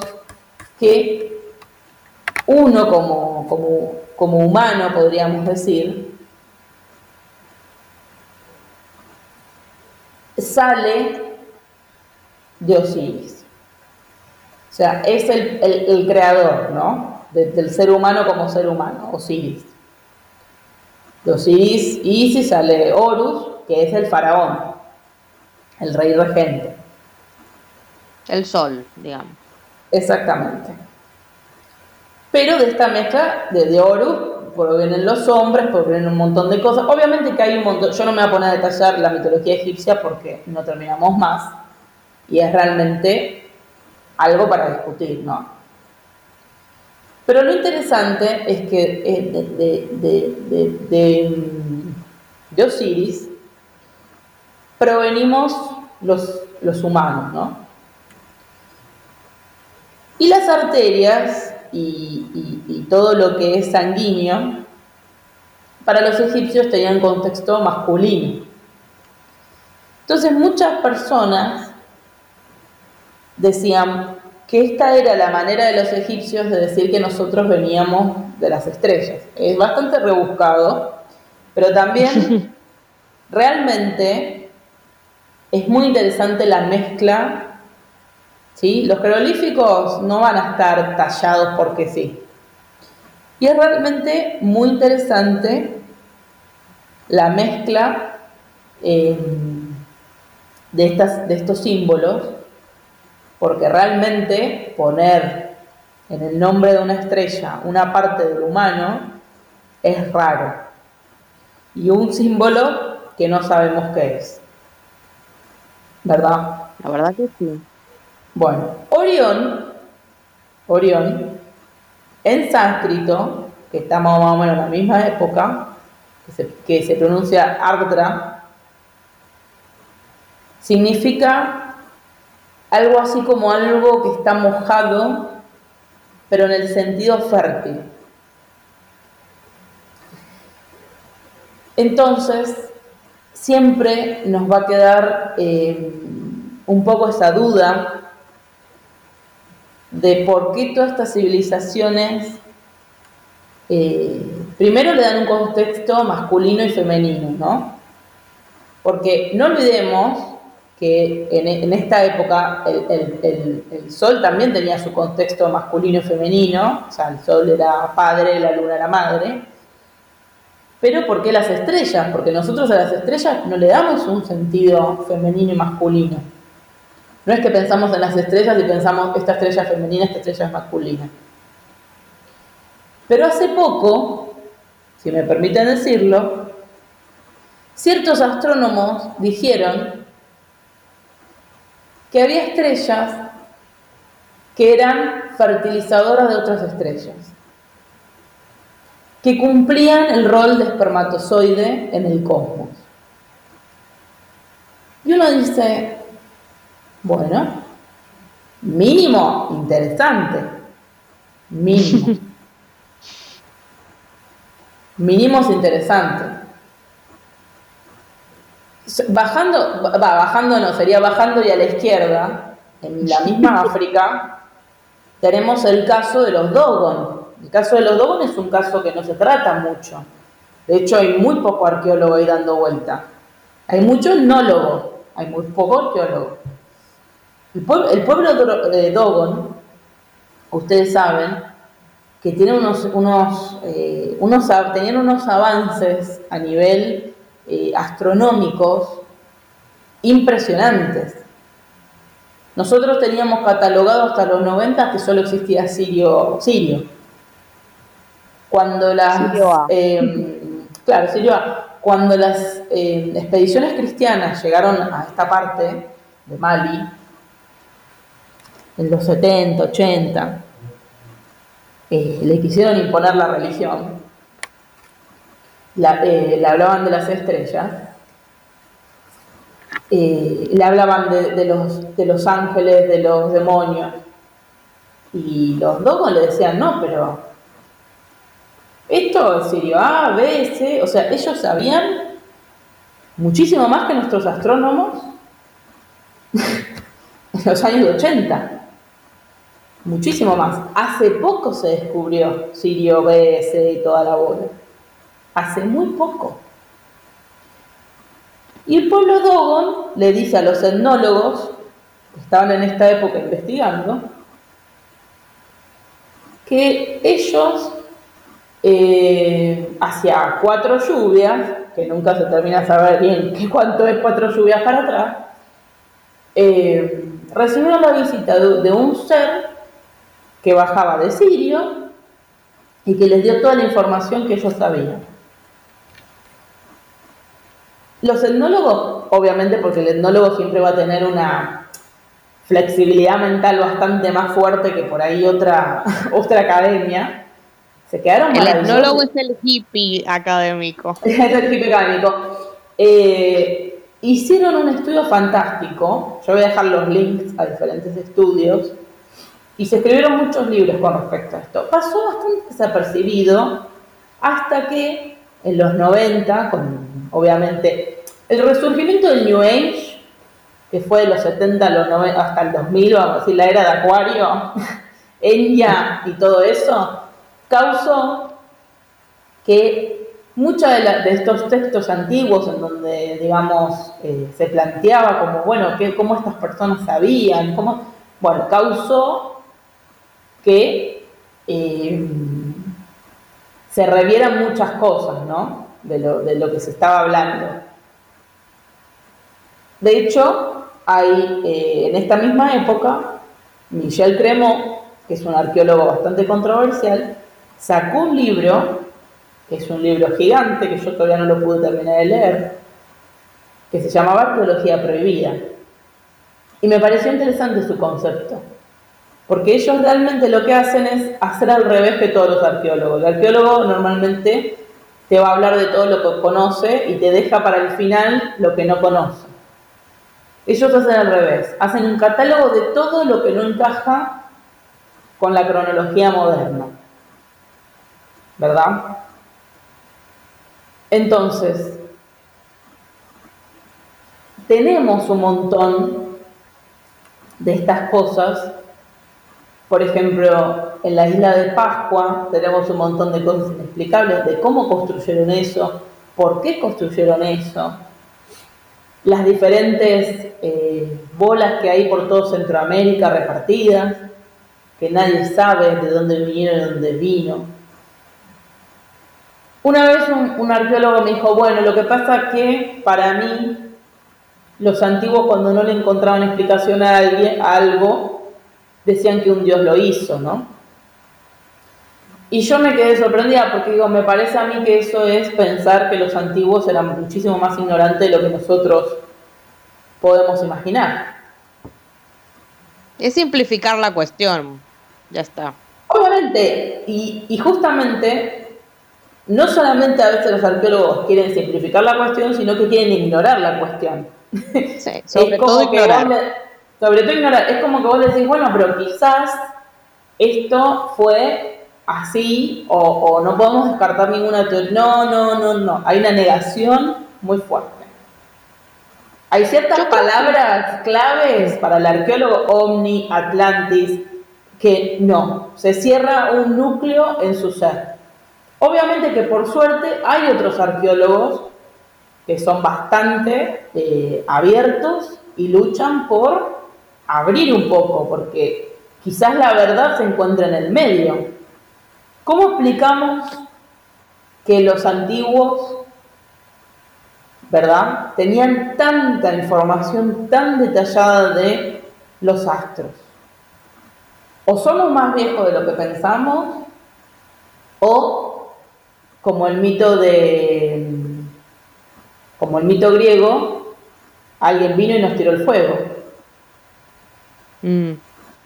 que uno como, como, como humano, podríamos decir, sale de Osiris. O sea, es el, el creador, ¿no? Del ser humano como ser humano, Osiris. De Osiris y Isis sale Horus, que es el faraón, el rey regente. El sol, digamos. Exactamente. Pero de esta mezcla de, de Horus provienen los hombres, provienen un montón de cosas. Obviamente que hay un montón, yo no me voy a poner a detallar la mitología egipcia porque no terminamos más y es realmente algo para discutir, ¿no? Pero lo interesante es que eh, de, Osiris provenimos los, los humanos, ¿no? Y las arterias y, todo lo que es sanguíneo, para los egipcios tenían contexto masculino. Entonces muchas personas decían que esta era la manera de los egipcios de decir que nosotros veníamos de las estrellas. Es bastante rebuscado, pero también realmente es muy interesante la mezcla ¿sí? Los jeroglíficos no van a estar tallados porque sí. Y es realmente muy interesante la mezcla eh, de, estas, de estos símbolos, porque realmente poner en el nombre de una estrella una parte del humano es raro. Y un símbolo que no sabemos qué es. ¿Verdad? La verdad que sí. Bueno, Orión, Orión, en sánscrito, que estamos más o menos en la misma época, que se, pronuncia Ardra, significa algo así como algo que está mojado, pero en el sentido fértil. Entonces, siempre nos va a quedar eh, un poco esa duda de por qué todas estas civilizaciones eh, primero le dan un contexto masculino y femenino, ¿no? Porque no olvidemos que en, esta época el, sol también tenía su contexto masculino y femenino, o sea, el sol era padre, la luna era madre, pero ¿por qué las estrellas? Porque nosotros a las estrellas no le damos un sentido femenino y masculino. No es que pensamos en las estrellas y pensamos esta estrella es femenina, esta estrella es masculina. Pero hace poco, si me permiten decirlo, ciertos astrónomos dijeron que había estrellas que eran fertilizadoras de otras estrellas, que cumplían el rol de espermatozoide en el cosmos. Y uno dice, bueno, mínimo interesante. Mínimo. mínimo es interesante. Bajando, va, bajando no, sería bajando y a la izquierda, en la misma África, tenemos el caso de los Dogon. El caso de los Dogon es un caso que no se trata mucho. De hecho, hay muy poco arqueólogo ahí dando vuelta. Hay mucho etnólogo, hay muy poco arqueólogo. El pueblo, de Dogon, ustedes saben, que tiene unos, unos, eh, unos, tenían unos avances a nivel eh, astronómicos impresionantes. Nosotros teníamos catalogado hasta los 90 que solo existía Sirio. Sirio. Cuando las. Eh, claro, Sirio Cuando las expediciones cristianas llegaron a esta parte de Mali, en los 70, 80, eh, le quisieron imponer la religión, eh, le hablaban de las estrellas, eh, le hablaban de, los, ángeles, de los demonios, y los dogos le decían, no, pero esto es Sirio A, B, C, o sea, ellos sabían muchísimo más que nuestros astrónomos en los años 80 muchísimo más. Hace poco se descubrió Sirio BS y toda la bola. Hace muy poco. Y el pueblo Dogon le dice a los etnólogos que estaban en esta época investigando que ellos eh, hacia cuatro lluvias, que nunca se termina de saber bien qué cuánto es cuatro lluvias para atrás, eh, recibieron la visita de un ser que bajaba de Sirio y que les dio toda la información que ellos sabían. Los etnólogos, obviamente porque el etnólogo siempre va a tener una flexibilidad mental bastante más fuerte que por ahí otra, otra academia, se quedaron El etnólogo es el hippie académico. es el hippie académico. Eh, hicieron un estudio fantástico, yo voy a dejar los links a diferentes estudios, Y se escribieron muchos libros con respecto a esto. Pasó bastante desapercibido hasta que en los 90, con obviamente el resurgimiento del New Age, que fue de los 70 los 90, hasta el 2000, vamos a decir, la era de Acuario, Enya y todo eso, causó que muchos de, estos textos antiguos en donde, digamos, eh, se planteaba como, bueno, que, cómo estas personas sabían, cómo, bueno, causó que eh, se revieran muchas cosas, ¿no? De lo, de lo, que se estaba hablando. De hecho, hay eh, en esta misma época, Michel Cremont, que es un arqueólogo bastante controversial, sacó un libro, que es un libro gigante, que yo todavía no lo pude terminar de leer, que se llamaba Arqueología Prohibida. Y me pareció interesante su concepto, porque ellos realmente lo que hacen es hacer al revés que todos los arqueólogos. El arqueólogo normalmente te va a hablar de todo lo que conoce y te deja para el final lo que no conoce. Ellos hacen al revés, hacen un catálogo de todo lo que no encaja con la cronología moderna. ¿Verdad? Entonces, tenemos un montón de estas cosas. Por ejemplo, en la isla de Pascua tenemos un montón de cosas inexplicables de cómo construyeron eso, por qué construyeron eso, las diferentes eh, bolas que hay por todo Centroamérica repartidas, que nadie sabe de dónde vinieron, de dónde vino. Una vez un, arqueólogo me dijo, bueno, lo que pasa es que para mí los antiguos cuando no le encontraban explicación a, alguien, a algo, decían que un dios lo hizo, ¿no? Y yo me quedé sorprendida porque digo, me parece a mí que eso es pensar que los antiguos eran muchísimo más ignorantes de lo que nosotros podemos imaginar. Es simplificar la cuestión, ya está. Obviamente, y, justamente, no solamente a veces los arqueólogos quieren simplificar la cuestión, sino que quieren ignorar la cuestión. Sí, sobre todo ignorar. Sobre todo ignorar. Es como que vos decís, bueno, pero quizás esto fue así o, o no podemos descartar ninguna teoría. No, no, no, no. Hay una negación muy fuerte. Hay ciertas palabras claves para el arqueólogo Omni, Atlantis, que no, se cierra un núcleo en su ser. Obviamente que por suerte hay otros arqueólogos que son bastante eh, abiertos y luchan por abrir un poco, porque quizás la verdad se encuentra en el medio. ¿Cómo explicamos que los antiguos ¿verdad? Tenían tanta información tan detallada de los astros. O somos más viejos de lo que pensamos, o como el mito de como el mito griego, alguien vino y nos tiró el fuego. Mm.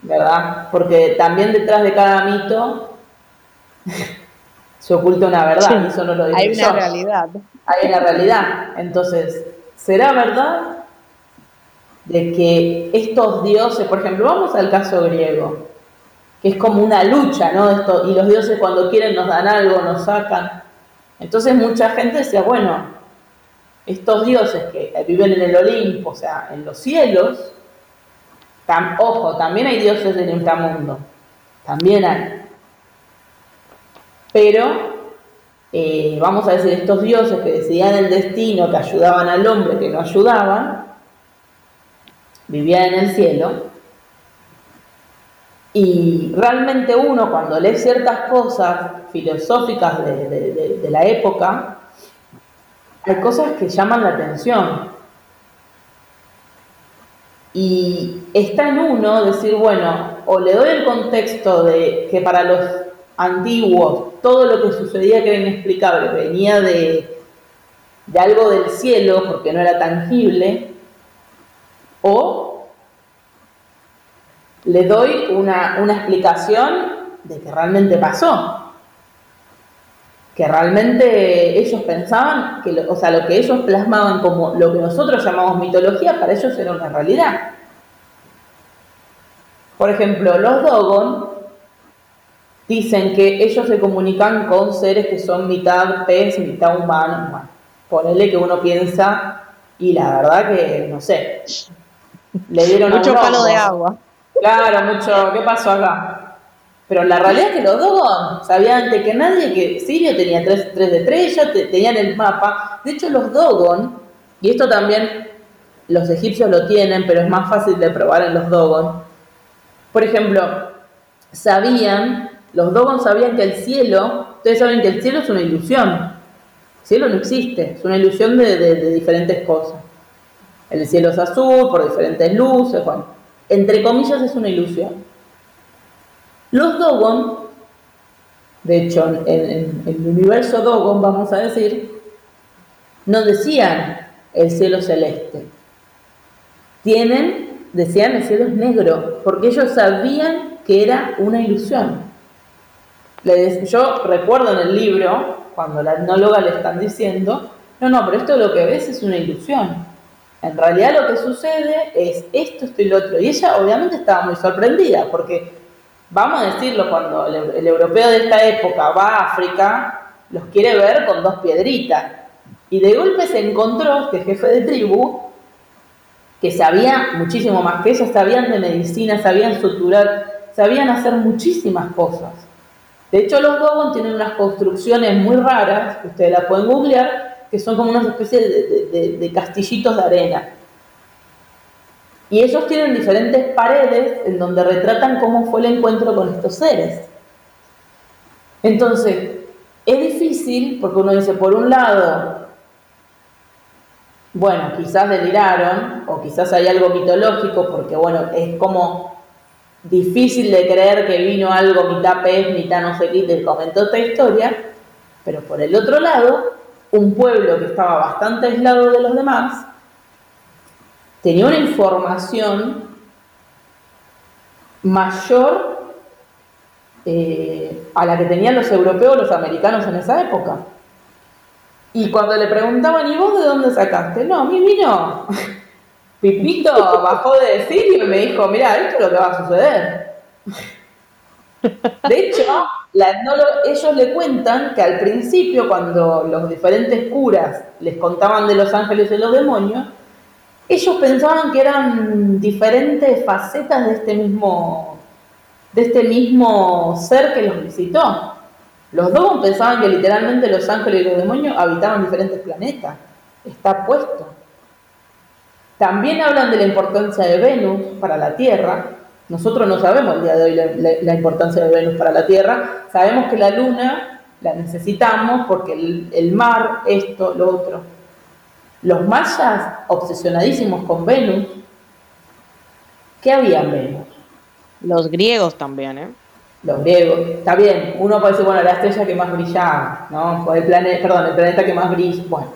¿Verdad? Porque también detrás de cada mito se oculta una verdad, eso no lo digo Hay una realidad hay una realidad. Entonces, ¿será verdad de que estos dioses, por ejemplo, vamos al caso griego, que es como una lucha, ¿no? Esto, y los dioses cuando quieren nos dan algo, nos sacan. Entonces mucha gente decía, bueno, estos dioses que viven en el Olimpo, o sea, en los cielos, ojo, también hay dioses del inframundo, también hay. Pero eh, vamos a decir, estos dioses que decidían el destino, que ayudaban al hombre, que no ayudaban, vivían en el cielo. Y realmente uno cuando lee ciertas cosas filosóficas de, de la época, hay cosas que llaman la atención. Y está en uno decir, bueno, o le doy el contexto de que para los antiguos, todo lo que sucedía que era inexplicable venía de, de algo del cielo porque no era tangible, o le doy una, una explicación de que realmente pasó, que realmente ellos pensaban que, o sea, lo que ellos plasmaban como lo que nosotros llamamos mitología, para ellos era una realidad. Por ejemplo, los Dogon dicen que ellos se comunican con seres que son mitad pez, mitad humano. Bueno, ponele que uno piensa, y la verdad que, no sé, le dieron mucho palo de agua. Claro, mucho, ¿qué pasó acá? Pero la realidad es que los Dogon sabían antes que nadie que Sirio tenía tres, tres de estrellas, tenían el mapa. De hecho, los Dogon, y esto también los egipcios lo tienen, pero es más fácil de probar en los Dogon. Por ejemplo, sabían los Dogon sabían que el cielo, ustedes saben que el cielo es una ilusión. El cielo no existe, es una ilusión de, diferentes cosas. El cielo es azul por diferentes luces, bueno, entre comillas es una ilusión. Los Dogon, de hecho en, el universo Dogon vamos a decir, no decían el cielo celeste. Tienen, decían el cielo es negro, porque ellos sabían que era una ilusión yo recuerdo en el libro, cuando la etnóloga le están diciendo, no, no, pero esto lo que ves es una ilusión. En realidad lo que sucede es esto, esto y lo otro. Y ella obviamente estaba muy sorprendida, porque vamos a decirlo, cuando el, europeo de esta época va a África, los quiere ver con dos piedritas. Y de golpe se encontró este jefe de tribu que sabía muchísimo más que ellos, sabían de medicina, sabían suturar, sabían hacer muchísimas cosas. De hecho, los Dogon tienen unas construcciones muy raras, que ustedes la pueden googlear, que son como una especie de, castillitos de arena. Y ellos tienen diferentes paredes en donde retratan cómo fue el encuentro con estos seres. Entonces, es difícil porque uno dice, por un lado, bueno, quizás deliraron, o quizás hay algo mitológico, porque bueno, es como difícil de creer que vino algo mitad pez, mitad no sé qué, te comentó esta historia, pero por el otro lado, un pueblo que estaba bastante aislado de los demás, tenía una información mayor eh, a la que tenían los europeos los americanos en esa época. Y cuando le preguntaban, ¿y vos de dónde sacaste? No, a mí vino Pipito bajó de sitio y me dijo, mira, esto es lo que va a suceder. De hecho, ellos le cuentan que al principio, cuando los diferentes curas les contaban de los ángeles y los demonios, ellos pensaban que eran diferentes facetas de este mismo, de este mismo ser que los visitó. Los dos pensaban que literalmente los ángeles y los demonios habitaban diferentes planetas. Está puesto. También hablan de la importancia de Venus para la Tierra. Nosotros no sabemos el día de hoy la, importancia de Venus para la Tierra. Sabemos que la Luna la necesitamos porque el, mar, esto, lo otro. Los mayas, obsesionadísimos con Venus, ¿qué había en Venus? Los griegos también, ¿eh? Los griegos, está bien, uno puede decir, bueno, la estrella que más brillaba, ¿no? el planeta, perdón, el planeta que más brilla, bueno,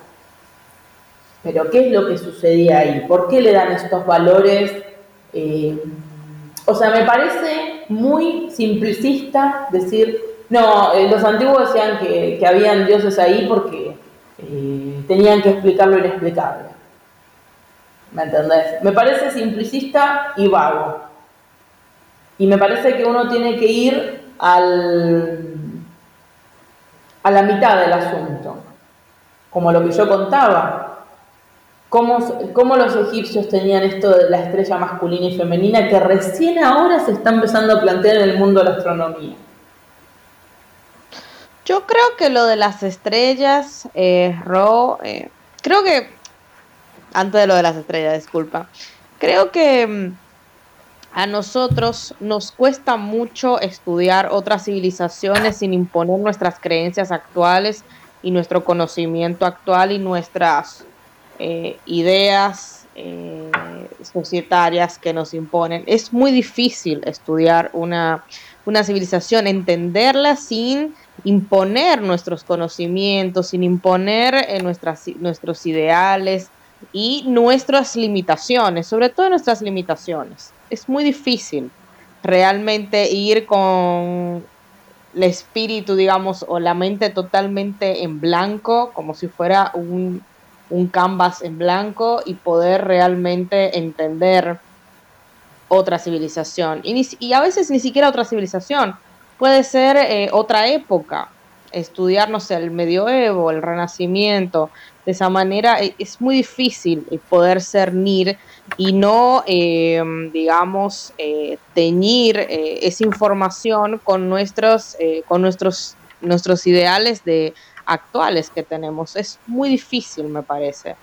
pero ¿qué es lo que sucedía ahí? ¿Por qué le dan estos valores? Eh, o sea, me parece muy simplicista decir, no, eh, los antiguos decían que, habían dioses ahí porque tenían que explicar lo inexplicable. ¿Me entendés? Me parece simplicista y vago. Y me parece que uno tiene que ir al, a la mitad del asunto, como lo que yo contaba cómo, los egipcios tenían esto de la estrella masculina y femenina que recién ahora se está empezando a plantear en el mundo de la astronomía. Yo creo que lo de las estrellas, eh, Ro, eh, creo que, antes de lo de las estrellas, disculpa, creo que mm, a nosotros nos cuesta mucho estudiar otras civilizaciones sin imponer nuestras creencias actuales y nuestro conocimiento actual y nuestras eh, ideas societarias que nos imponen. Es muy difícil estudiar una, civilización, entenderla sin imponer nuestros conocimientos, sin imponer eh, nuestras, nuestros ideales y nuestras limitaciones, sobre todo nuestras limitaciones. Es muy difícil realmente ir con el espíritu, digamos, o la mente totalmente en blanco, como si fuera un, un canvas en blanco y poder realmente entender otra civilización. Y, a veces ni siquiera otra civilización. Puede ser eh, otra época. Estudiarnos el medioevo, el renacimiento. De esa manera e, es muy difícil poder cernir y no, em, digamos, eh, teñir eh, esa información con nuestros, con nuestros, nuestros ideales de actuales que tenemos. Es muy difícil, me parece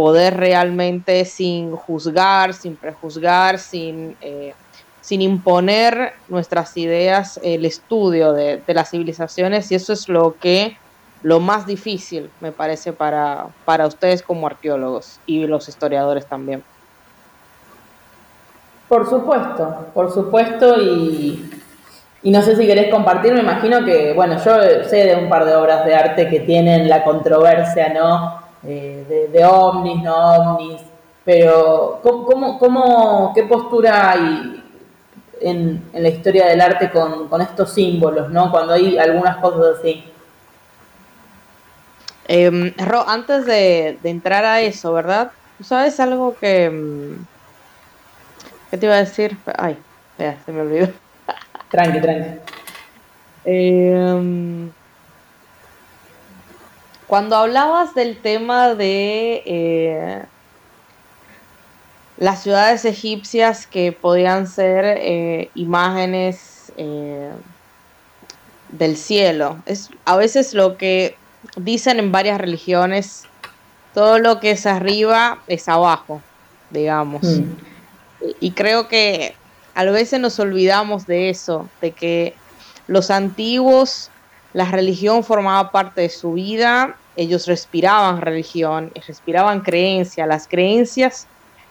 poder realmente sin juzgar, sin prejuzgar, sin, eh, sin imponer nuestras ideas, el estudio de, las civilizaciones y eso es lo que lo más difícil me parece para, para ustedes como arqueólogos y los historiadores también. Por supuesto, por supuesto y, y no sé si querés compartir, me imagino que, bueno, yo sé de un par de obras de arte que tienen la controversia, ¿no? Eh, de, ovnis, no ovnis, pero ¿cómo, cómo, qué postura hay en, la historia del arte con, estos símbolos, ¿no? cuando hay algunas cosas así? Em, Ro, antes de, entrar a eso, ¿verdad? sabes algo que... Mm, ¿Qué te iba a decir? Ay, ya, se me olvidó. tranqui, tranqui. Eh, cuando hablabas del tema de eh, las ciudades egipcias que podían ser eh, imágenes eh, del cielo, es a veces lo que dicen en varias religiones, todo lo que es arriba es abajo, digamos. Mm. Y creo que a veces nos olvidamos de eso, de que los antiguos, la religión formaba parte de su vida ellos respiraban religión, respiraban creencia, las creencias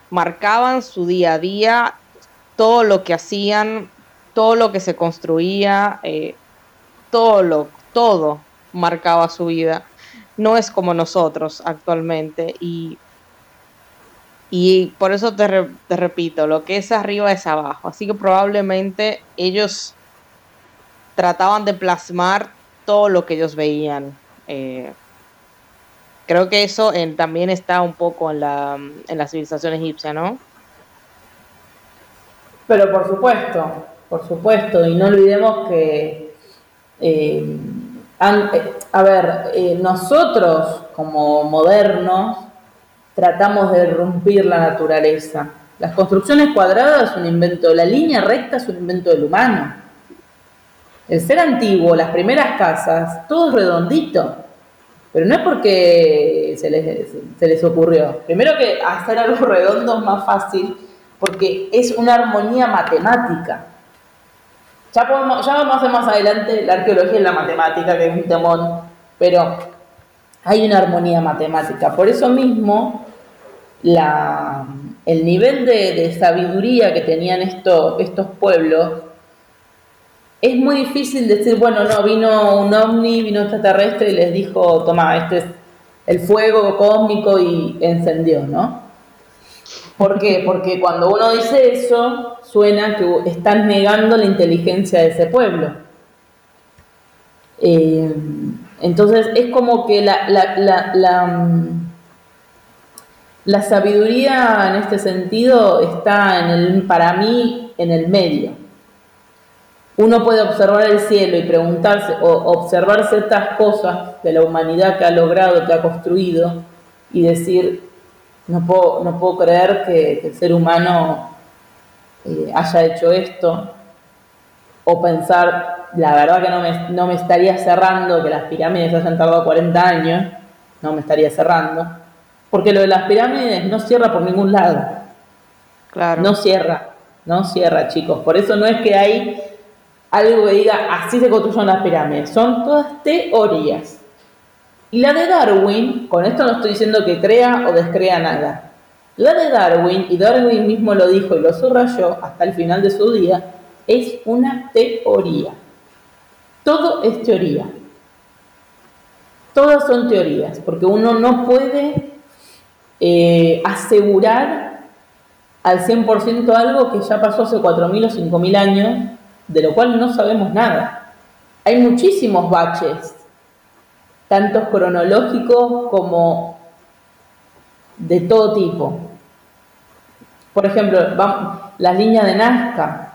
marcaban su día a día, todo lo que hacían, todo lo que se construía, eh, todo lo, todo marcaba su vida. No es como nosotros actualmente y, y por eso te, repito, lo que es arriba es abajo. Así que probablemente ellos trataban de plasmar todo lo que ellos veían. Eh, Creo que eso también está un poco en la, en la civilización egipcia, ¿no? Pero por supuesto, por supuesto, y no olvidemos que, eh, eh, a ver, eh, nosotros como modernos tratamos de romper la naturaleza. Las construcciones cuadradas es un invento, la línea recta es un invento del humano. El ser antiguo, las primeras casas, todo es redondito. Pero no es porque se les, se les ocurrió. Primero que hacer algo redondo es más fácil porque es una armonía matemática. Ya, podemos, ya vamos a hacer más adelante la arqueología y la matemática, que es un temón, pero hay una armonía matemática. Por eso mismo, la, el nivel de, de sabiduría que tenían estos, estos pueblos es muy difícil decir, bueno, no, vino un ovni, vino extraterrestre y les dijo, toma, este es el fuego cósmico y encendió, ¿no? ¿Por qué? Porque cuando uno dice eso, suena que están negando la inteligencia de ese pueblo. Eh, entonces es como que la, la, la, mm, la, sabiduría en este sentido está en el, para mí en el medio uno puede observar el cielo y preguntarse o observar ciertas cosas de la humanidad que ha logrado, que ha construido y decir, no puedo, no puedo creer que, el ser humano eh, haya hecho esto, o pensar, la verdad que no me, no me estaría cerrando que las pirámides hayan tardado 40 años, no me estaría cerrando, porque lo de las pirámides no cierra por ningún lado. Claro. No cierra, no cierra, chicos. Por eso no es que hay algo que diga así se construyeron las pirámides. Son todas teorías. Y la de Darwin, con esto no estoy diciendo que crea o descrea nada. La de Darwin, y Darwin mismo lo dijo y lo subrayó hasta el final de su día, es una teoría. Todo es teoría. Todas son teorías, porque uno no puede eh, asegurar al 100% algo que ya pasó hace 4.000 o 5.000 años de lo cual no sabemos nada. Hay muchísimos baches, tanto cronológicos como de todo tipo. Por ejemplo, las líneas de Nazca.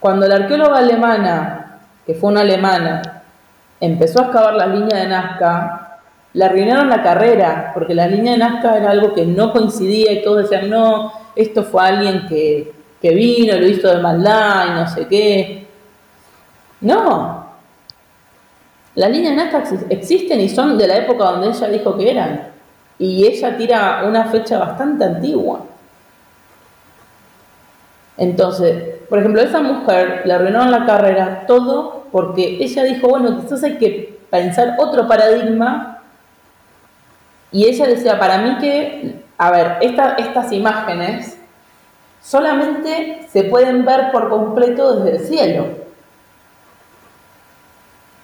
Cuando la arqueóloga alemana, que fue una alemana, empezó a excavar las líneas de Nazca, le arruinaron la carrera, porque la línea de Nazca era algo que no coincidía y todos decían, no, esto fue alguien que, que vino, lo hizo de maldad y no sé qué. No. Las líneas de Nazca existen y son de la época donde ella dijo que eran. Y ella tira una fecha bastante antigua. Entonces, por ejemplo, esa mujer le arruinaron la carrera todo porque ella dijo, bueno, quizás hay que pensar otro paradigma. Y ella decía, para mí que, a ver, estas imágenes solamente se pueden ver por completo desde el cielo.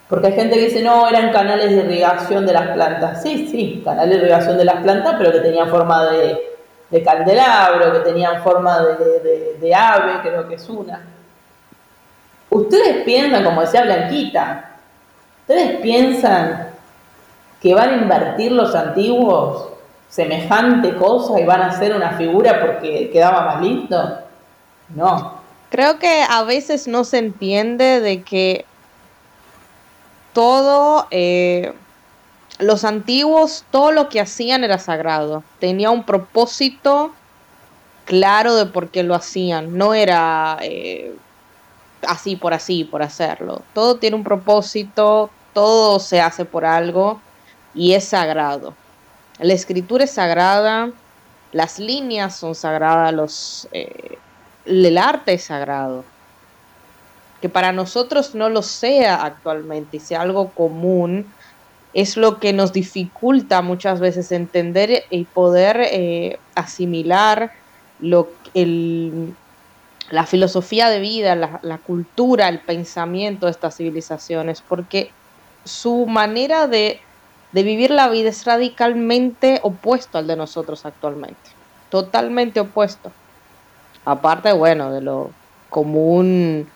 Porque hay gente que dice, no, eran canales de irrigación de las plantas. Sí, sí, canales de irrigación de las plantas, pero que tenían forma de, de candelabro, que tenían forma de, ave, creo que es una. Ustedes piensan, como decía Blanquita, ustedes piensan que van a invertir los antiguos semejante cosa y van a hacer una figura porque quedaba más lindo. No. Creo que a veces no se entiende de que todo eh, los antiguos, todo lo que hacían era sagrado. Tenía un propósito claro de por qué lo hacían. No era eh, así por así, por hacerlo. Todo tiene un propósito, todo se hace por algo y es sagrado. La escritura es sagrada, las líneas son sagradas, los, eh, el arte es sagrado. Que para nosotros no lo sea actualmente y sea algo común, es lo que nos dificulta muchas veces entender y poder eh, asimilar lo, el, la filosofía de vida, la, la, cultura, el pensamiento de estas civilizaciones, porque su manera de, de vivir la vida es radicalmente opuesto al de nosotros actualmente, totalmente opuesto. Aparte, bueno, de lo común,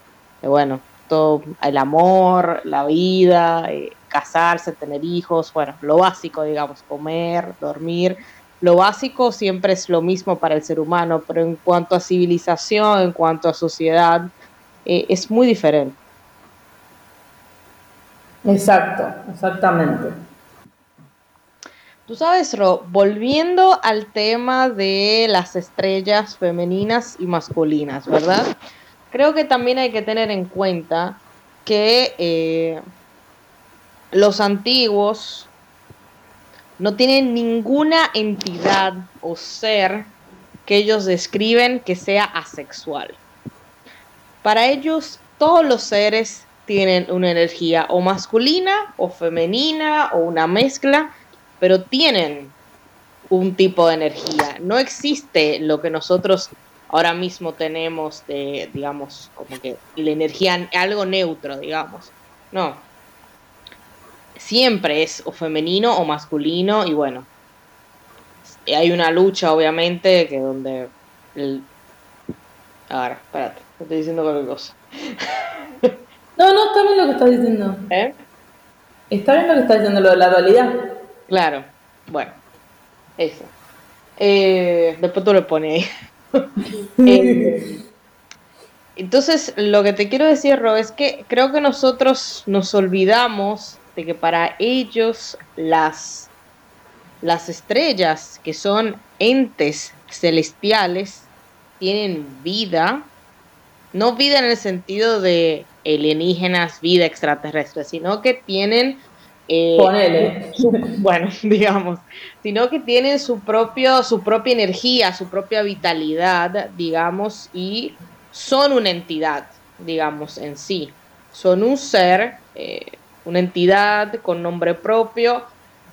de, bueno, todo el amor, la vida, eh, casarse, tener hijos, bueno, lo básico, digamos, comer, dormir. Lo básico siempre es lo mismo para el ser humano, pero en cuanto a civilización, en cuanto a sociedad, eh, es muy diferente. Exacto, exactamente. Tú sabes, Ro, volviendo al tema de las estrellas femeninas y masculinas, ¿verdad? Creo que también hay que tener en cuenta que eh, los antiguos no tienen ninguna entidad o ser que ellos describen que sea asexual. Para ellos, todos los seres tienen una energía o masculina o femenina o una mezcla, pero tienen un tipo de energía. No existe lo que nosotros ahora mismo tenemos de, digamos, como que la energía, algo neutro, digamos. No, siempre es o femenino o masculino y bueno, hay una lucha obviamente que donde... El... Ahora, espérate, estoy diciendo cualquier cosa. no, no, está bien lo que estás diciendo. ¿Eh? Está bien lo que estás diciendo, lo de la dualidad. Claro, bueno, eso. Eh, después tú lo pones ahí. Eh, entonces, lo que te quiero decir, Ro, es que creo que nosotros nos olvidamos de que para ellos las, las estrellas, que son entes celestiales, tienen vida, no vida en el sentido de alienígenas, vida extraterrestre, sino que tienen... Eh, bueno, digamos, sino que tienen su, propio, su propia energía, su propia vitalidad, digamos, y son una entidad, digamos, en sí. Son un ser eh, una entidad con nombre propio,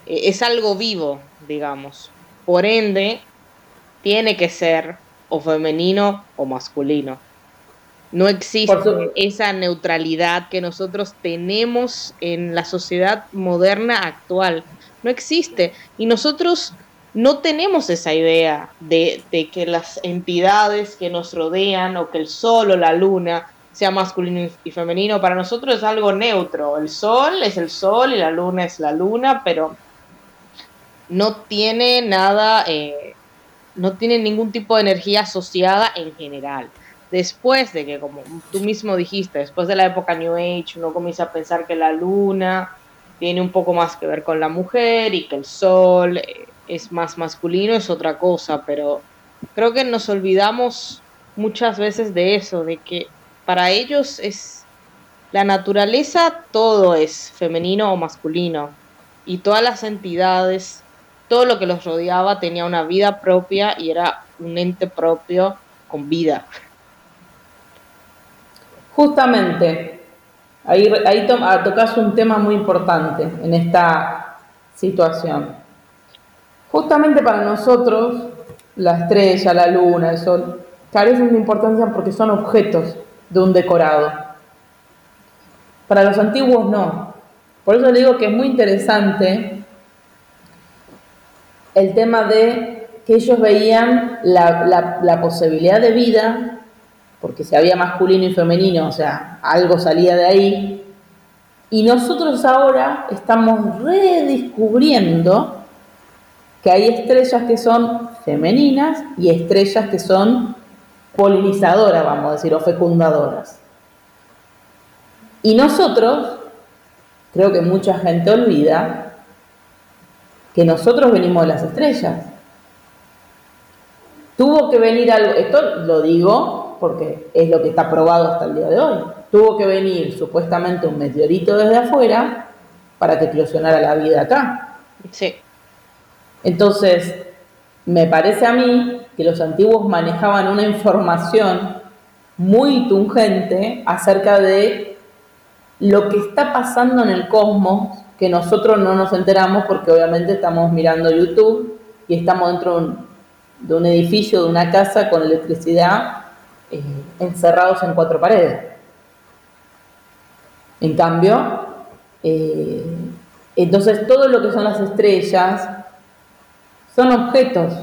eh, es algo vivo, digamos. Por ende, tiene que ser o femenino o masculino. No existe esa neutralidad que nosotros tenemos en la sociedad moderna actual. No existe. Y nosotros no tenemos esa idea de, de, que las entidades que nos rodean o que el sol o la luna sea masculino y femenino, para nosotros es algo neutro. El sol es el sol y la luna es la luna, pero no tiene nada, eh, no tienen ningún tipo de energía asociada en general. Después de que, como tú mismo dijiste, después de la época New Age, uno comienza a pensar que la luna tiene un poco más que ver con la mujer y que el sol eh, es más masculino, es otra cosa, pero creo que nos olvidamos muchas veces de eso, de que para ellos es la naturaleza, todo es femenino o masculino, y todas las entidades, todo lo que los rodeaba tenía una vida propia y era un ente propio con vida. Justamente, ahí, ahí ah, tocas un tema muy importante en esta situación. Justamente para nosotros, la estrella, la luna, el sol, carecen de importancia porque son objetos de un decorado. Para los antiguos no. Por eso digo que es muy interesante el tema de que ellos veían la, posibilidad de vida, porque si había masculino y femenino, o sea, algo salía de ahí, y nosotros ahora estamos redescubriendo que hay estrellas que son femeninas y estrellas que son polinizadoras, vamos a decir, o fecundadoras. Y nosotros, creo que mucha gente olvida, que nosotros venimos de las estrellas. Tuvo que venir algo, esto lo digo porque es lo que está probado hasta el día de hoy. Tuvo que venir supuestamente un meteorito desde afuera para que eclosionara la vida acá. Sí. Entonces, me parece a mí que los antiguos manejaban una información muy tungente acerca de lo que está pasando en el cosmos que nosotros no nos enteramos porque obviamente estamos mirando YouTube y estamos dentro de un, edificio, de una casa con electricidad, eh, encerrados en cuatro paredes. En cambio, eh, entonces todo lo que son las estrellas son objetos.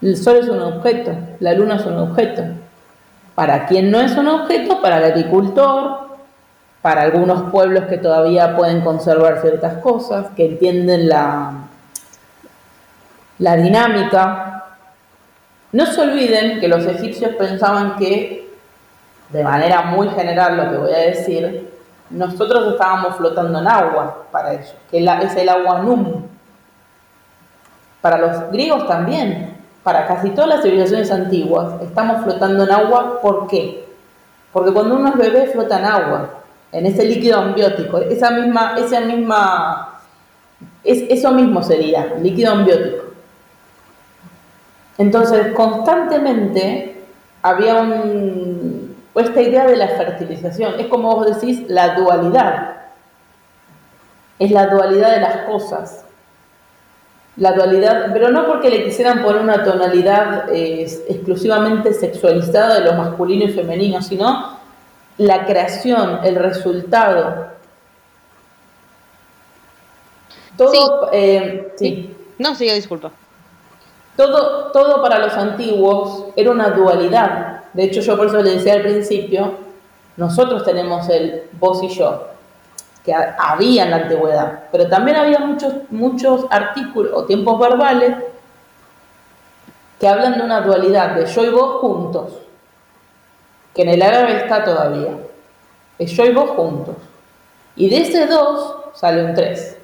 El sol es un objeto, la luna es un objeto. Para quien no es un objeto, para el agricultor, para algunos pueblos que todavía pueden conservar ciertas cosas, que entienden la, la dinámica. No se olviden que los egipcios pensaban que, de manera muy general lo que voy a decir, nosotros estábamos flotando en agua para ellos, que es el agua num. Para los griegos también, para casi todas las civilizaciones antiguas, estamos flotando en agua, ¿por qué? Porque cuando uno es bebé flota en agua, en ese líquido ambiótico. Esa misma, esa misma, es, eso mismo sería, líquido ambiótico. Entonces, constantemente había un, esta idea de la fertilización. Es como vos decís, la dualidad. Es la dualidad de las cosas. La dualidad, pero no porque le quisieran poner una tonalidad eh, exclusivamente sexualizada de lo masculino y femenino, sino la creación, el resultado. Todo, eh, sí. No, sigue, disculpa. Todo, todo para los antiguos era una dualidad. De hecho, yo por eso le decía al principio, nosotros tenemos el vos y yo, que había en la antigüedad, pero también había muchos, muchos artículos o tiempos verbales que hablan de una dualidad, de yo y vos juntos que en el árabe está todavía. Es yo y vos juntos. Y de ese dos sale un tres.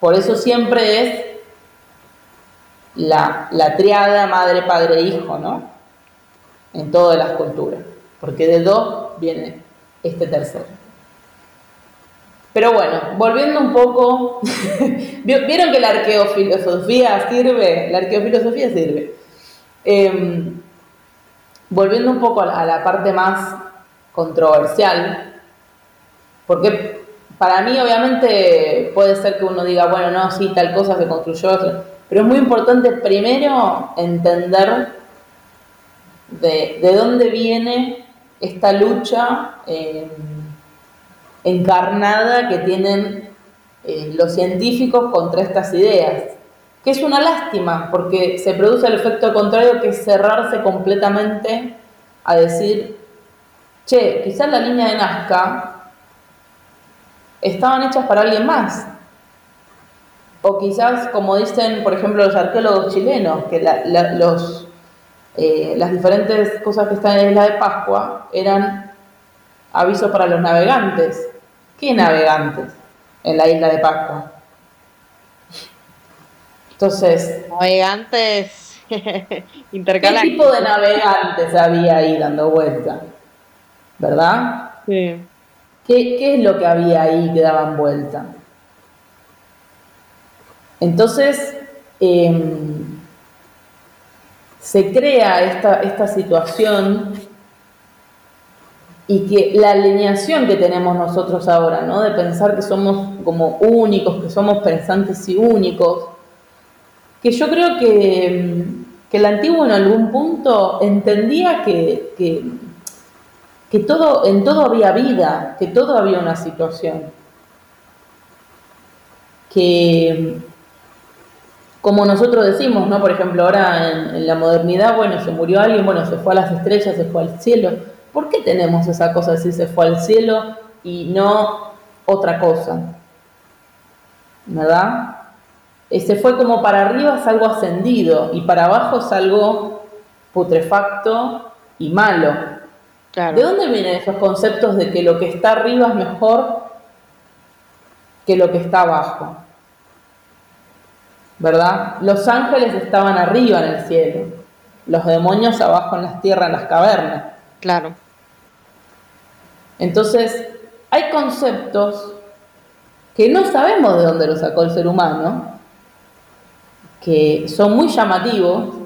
Por eso siempre es la, la triada madre, padre, hijo, ¿no? En todas las culturas. Porque de dos viene este tercero. Pero bueno, volviendo un poco, ¿vieron que la arqueofilosofía sirve? La arqueofilosofía sirve. Em, volviendo un poco a la parte más controversial, porque para mí obviamente puede ser que uno diga, bueno, no, sí, tal cosa se construyó, pero es muy importante primero entender de, dónde viene esta lucha eh, encarnada que tienen eh, los científicos contra estas ideas que es una lástima, porque se produce el efecto contrario que es cerrarse completamente a decir, che, quizás la línea de Nazca estaban hechas para alguien más. O quizás, como dicen, por ejemplo, los arqueólogos chilenos, que los, eh, las diferentes cosas que están en la isla de Pascua eran avisos para los navegantes. ¿Qué navegantes en la isla de Pascua? Entonces. Navegantes. ¿Qué tipo de navegantes había ahí dando vuelta? ¿Verdad? Sí. ¿Qué, ¿Qué, es lo que había ahí que daban vuelta? Entonces, em, se crea esta, esta situación y que la alineación que tenemos nosotros ahora, ¿no? De pensar que somos como únicos, que somos pensantes y únicos, que yo creo que, el antiguo en algún punto entendía que, que, todo, en todo había vida, que todo había una situación. Que, como nosotros decimos, ¿no? Por ejemplo, ahora en, en, la modernidad, bueno, se murió alguien, bueno, se fue a las estrellas, se fue al cielo. ¿Por qué tenemos esa cosa de decir se fue al cielo y no otra cosa? ¿Verdad? Ese fue como para arriba es algo ascendido y para abajo es algo putrefacto y malo. ¿De dónde vienen esos conceptos de que lo que está arriba es mejor que lo que está abajo? ¿Verdad? Los ángeles estaban arriba en el cielo, los demonios abajo en las tierras, en las cavernas. Claro. Entonces, hay conceptos que no sabemos de dónde los sacó el ser humano, que son muy llamativos.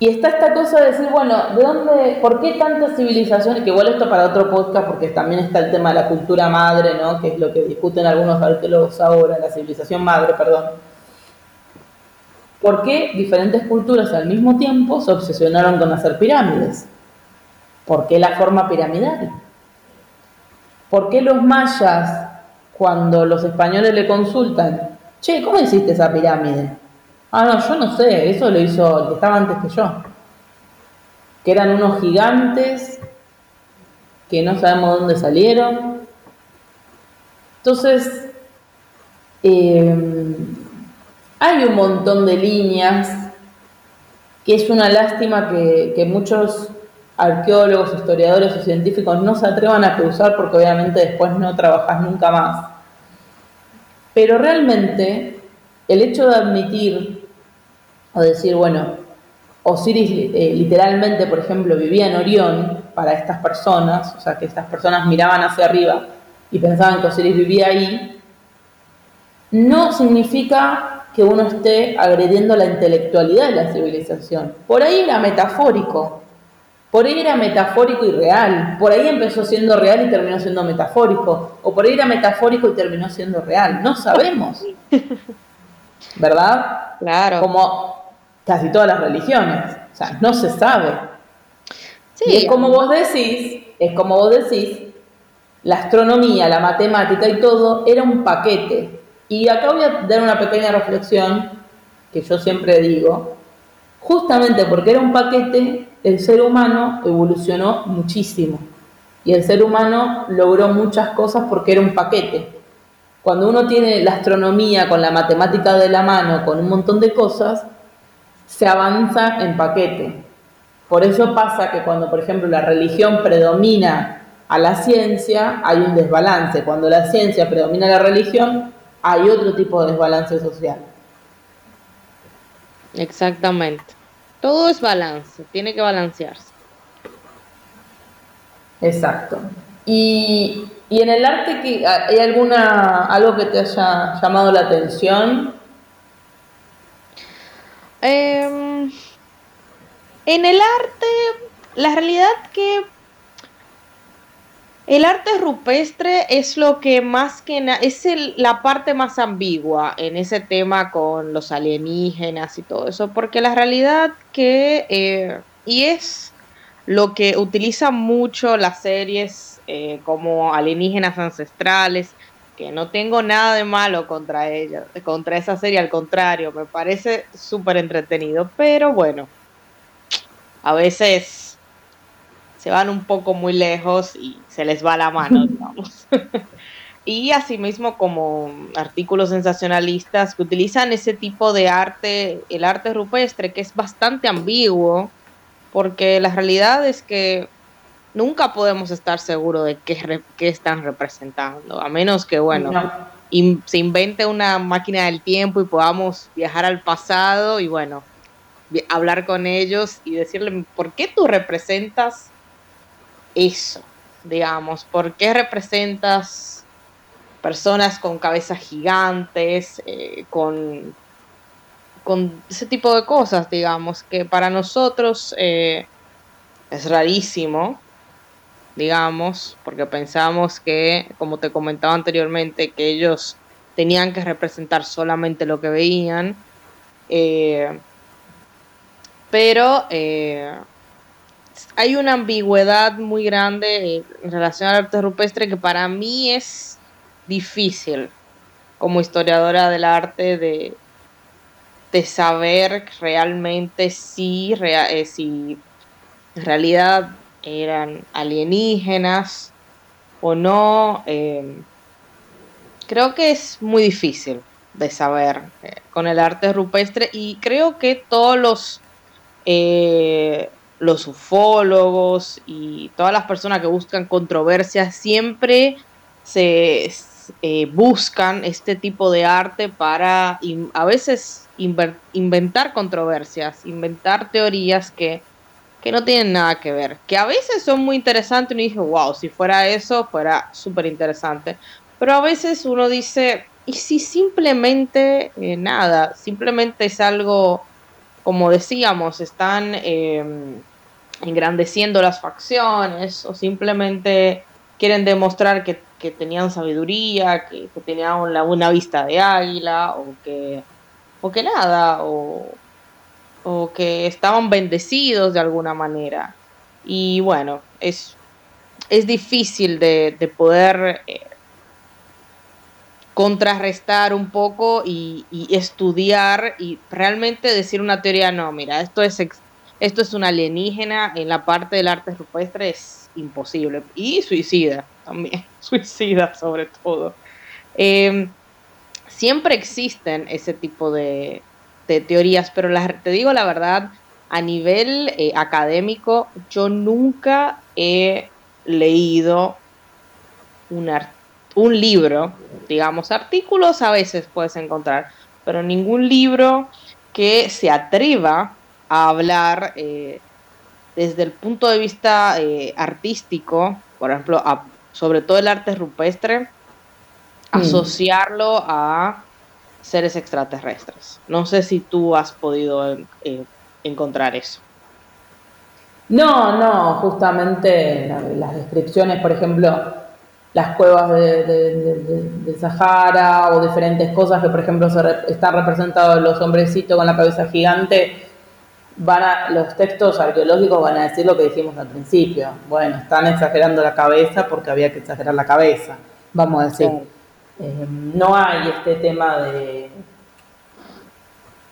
Y está esta cosa de decir, bueno, ¿de dónde, por qué tantas civilizaciones? Que igual esto para otro podcast, porque también está el tema de la cultura madre, ¿no? Que es lo que discuten algunos arqueólogos ahora, la civilización madre, perdón. ¿Por qué diferentes culturas al mismo tiempo se obsesionaron con hacer pirámides? ¿Por qué la forma piramidal? ¿Por qué los mayas cuando los españoles le consultan, che, ¿cómo hiciste esa pirámide? Ah, no, yo no sé, eso lo hizo el que estaba antes que yo. Que eran unos gigantes que no sabemos dónde salieron. Entonces, eh, hay un montón de líneas que es una lástima que, que muchos arqueólogos, historiadores o científicos no se atrevan a cruzar porque obviamente después no trabajas nunca más. Pero realmente el hecho de admitir o decir, bueno, Osiris eh, literalmente, por ejemplo, vivía en Orión para estas personas, o sea, que estas personas miraban hacia arriba y pensaban que Osiris vivía ahí, no significa que uno esté agrediendo la intelectualidad de la civilización. Por ahí era metafórico, por ahí era metafórico y real. Por ahí empezó siendo real y terminó siendo metafórico. O por ahí era metafórico y terminó siendo real. No sabemos. ¿Verdad? Claro. Como casi todas las religiones. O sea, no se sabe. Sí. Y es como vos decís, es como vos decís, la astronomía, la matemática y todo era un paquete. Y acá voy a dar una pequeña reflexión que yo siempre digo. Justamente porque era un paquete, el ser humano evolucionó muchísimo y el ser humano logró muchas cosas porque era un paquete. Cuando uno tiene la astronomía con la matemática de la mano, con un montón de cosas, se avanza en paquete. Por eso pasa que cuando, por ejemplo, la religión predomina a la ciencia, hay un desbalance. Cuando la ciencia predomina a la religión, hay otro tipo de desbalance social. Exactamente. Todo es balance, tiene que balancearse. Exacto. Y, en el arte, ¿hay alguna algo que te haya llamado la atención? Em, en el arte, la realidad que el arte rupestre es lo que más que nada, es la parte más ambigua en ese tema con los alienígenas y todo eso, porque la realidad que, eh, y es lo que utilizan mucho las series eh, como alienígenas ancestrales, que no tengo nada de malo contra ella, contra esa serie, al contrario, me parece súper entretenido, pero bueno, a veces se van un poco muy lejos y se les va la mano, digamos. y asimismo como artículos sensacionalistas que utilizan ese tipo de arte, el arte rupestre, que es bastante ambiguo, porque la realidad es que nunca podemos estar seguros de qué, qué están representando, a menos que, bueno, se invente una máquina del tiempo y podamos viajar al pasado y, bueno, hablar con ellos y decirle, ¿por qué tú representas eso? Digamos, ¿por qué representas personas con cabezas gigantes, eh, con, con ese tipo de cosas, digamos, que para nosotros eh, es rarísimo, digamos, porque pensamos que, como te comentaba anteriormente, que ellos tenían que representar solamente lo que veían, eh, pero hay una ambigüedad muy grande en relación al arte rupestre que para mí es difícil como historiadora del arte de, de saber realmente si, eh, si en realidad eran alienígenas o no. Em, creo que es muy difícil de saber eh, con el arte rupestre y creo que todos los, eh, los ufólogos y todas las personas que buscan controversias siempre se, eh, buscan este tipo de arte para a veces inventar controversias, inventar teorías que, que, no tienen nada que ver, que a veces son muy interesantes uno dice, wow, si fuera eso, fuera súper interesante, pero a veces uno dice, ¿y si simplemente eh, nada, simplemente es algo, como decíamos, están em, engrandeciendo las facciones o simplemente quieren demostrar que que tenían sabiduría, que, tenían una, vista de águila, o que, o que nada, o, que estaban bendecidos de alguna manera. Y bueno, es, es difícil de, poder eh, contrarrestar un poco y, estudiar y realmente decir una teoría, no, mira, esto es, esto es una alienígena en la parte del arte rupestre, es imposible. Y suicida también, suicida sobre todo. Em, siempre existen ese tipo de, teorías, pero te digo la verdad, a nivel eh, académico, yo nunca he leído un, un libro, digamos, artículos a veces puedes encontrar, pero ningún libro que se atreva a hablar eh, desde el punto de vista eh, artístico, por ejemplo, a sobre todo el arte rupestre, mm. asociarlo a seres extraterrestres. No sé si tú has podido eh, encontrar eso. No, no, justamente las descripciones, por ejemplo, las cuevas de, Sahara o diferentes cosas que, por ejemplo, se están representados los hombrecitos con la cabeza gigante, van a, los textos arqueológicos van a decir lo que dijimos al principio. Bueno, están exagerando la cabeza porque había que exagerar la cabeza, vamos a decir. Eh, no hay este tema de...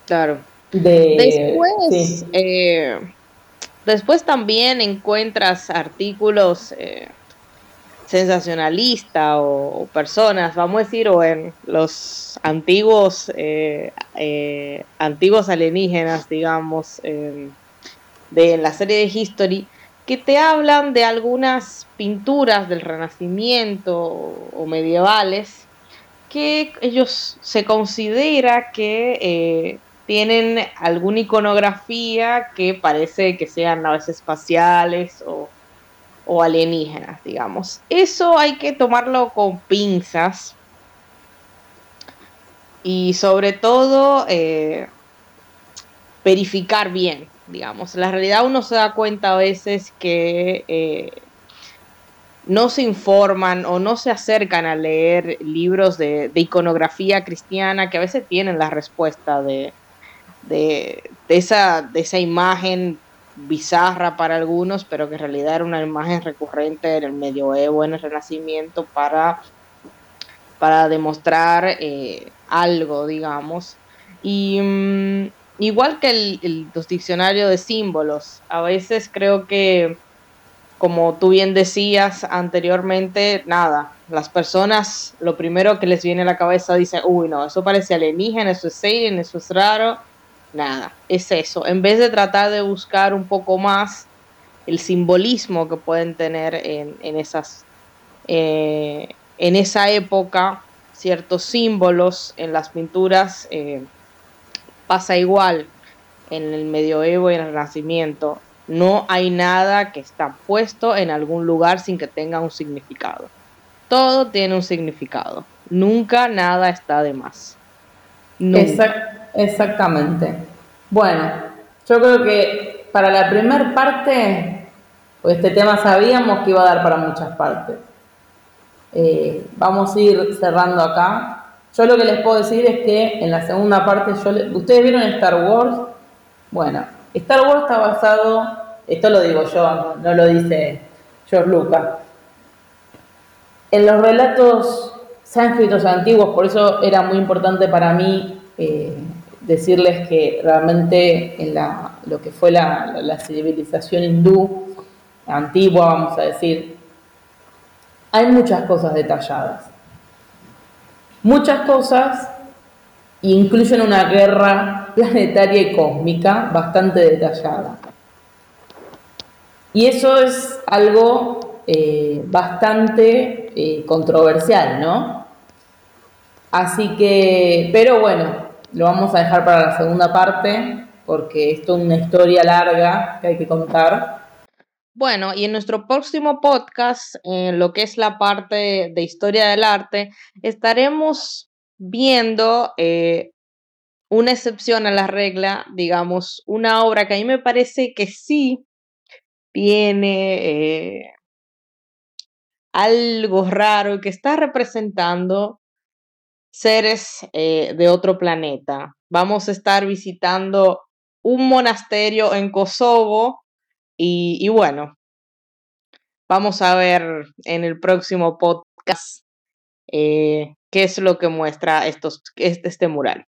Claro. después, eh, después también encuentras artículos eh, sensacionalista o, personas, vamos a decir, o en los antiguos, eh, eh, antiguos alienígenas, digamos, de la serie de History, que te hablan de algunas pinturas del Renacimiento o, medievales que ellos se considera que eh, tienen alguna iconografía que parece que sean naves espaciales o o alienígenas, digamos. Eso hay que tomarlo con pinzas y sobre todo eh, verificar bien, digamos. La realidad uno se da cuenta a veces que eh, no se informan o no se acercan a leer libros de, iconografía cristiana que a veces tienen la respuesta de, de, esa, de esa imagen bizarra para algunos, pero que en realidad era una imagen recurrente en el medioevo, en el Renacimiento, para, para demostrar eh, algo, digamos. Y mm, igual que el, los diccionarios de símbolos, a veces creo que, como tú bien decías anteriormente, nada, las personas lo primero que les viene a la cabeza dicen, uy, no, eso parece alienígena, eso es alien, eso es raro. Nada, es eso. En vez de tratar de buscar un poco más el simbolismo que pueden tener en, esas, eh, en esa época, ciertos símbolos en las pinturas, eh, pasa igual en el medioevo y en el renacimiento. No hay nada que está puesto en algún lugar sin que tenga un significado. Todo tiene un significado. Nunca nada está de más. exactamente. Bueno, yo creo que para la primera parte, pues este tema sabíamos que iba a dar para muchas partes. Eh, vamos a ir cerrando acá. Yo lo que les puedo decir es que en la segunda parte, yo ¿ustedes vieron Star Wars? Bueno, Star Wars está basado, esto lo digo yo, no, lo dice George Lucas, en los relatos sánscritos antiguos, por eso era muy importante para mí eh, decirles que realmente en la, lo que fue la, civilización hindú antigua, vamos a decir, hay muchas cosas detalladas. Muchas cosas incluyen una guerra planetaria y cósmica bastante detallada. Y eso es algo eh, bastante eh, controversial, ¿no? Así que, pero bueno, lo vamos a dejar para la segunda parte porque esto es una historia larga que hay que contar. Bueno, y en nuestro próximo podcast, lo que es la parte de historia del arte, estaremos viendo eh, una excepción a la regla, digamos, una obra que a mí me parece que sí tiene eh, algo raro que está representando seres eh, de otro planeta. Vamos a estar visitando un monasterio en Kosovo y, bueno, vamos a ver en el próximo podcast eh, qué es lo que muestra estos, este, este mural.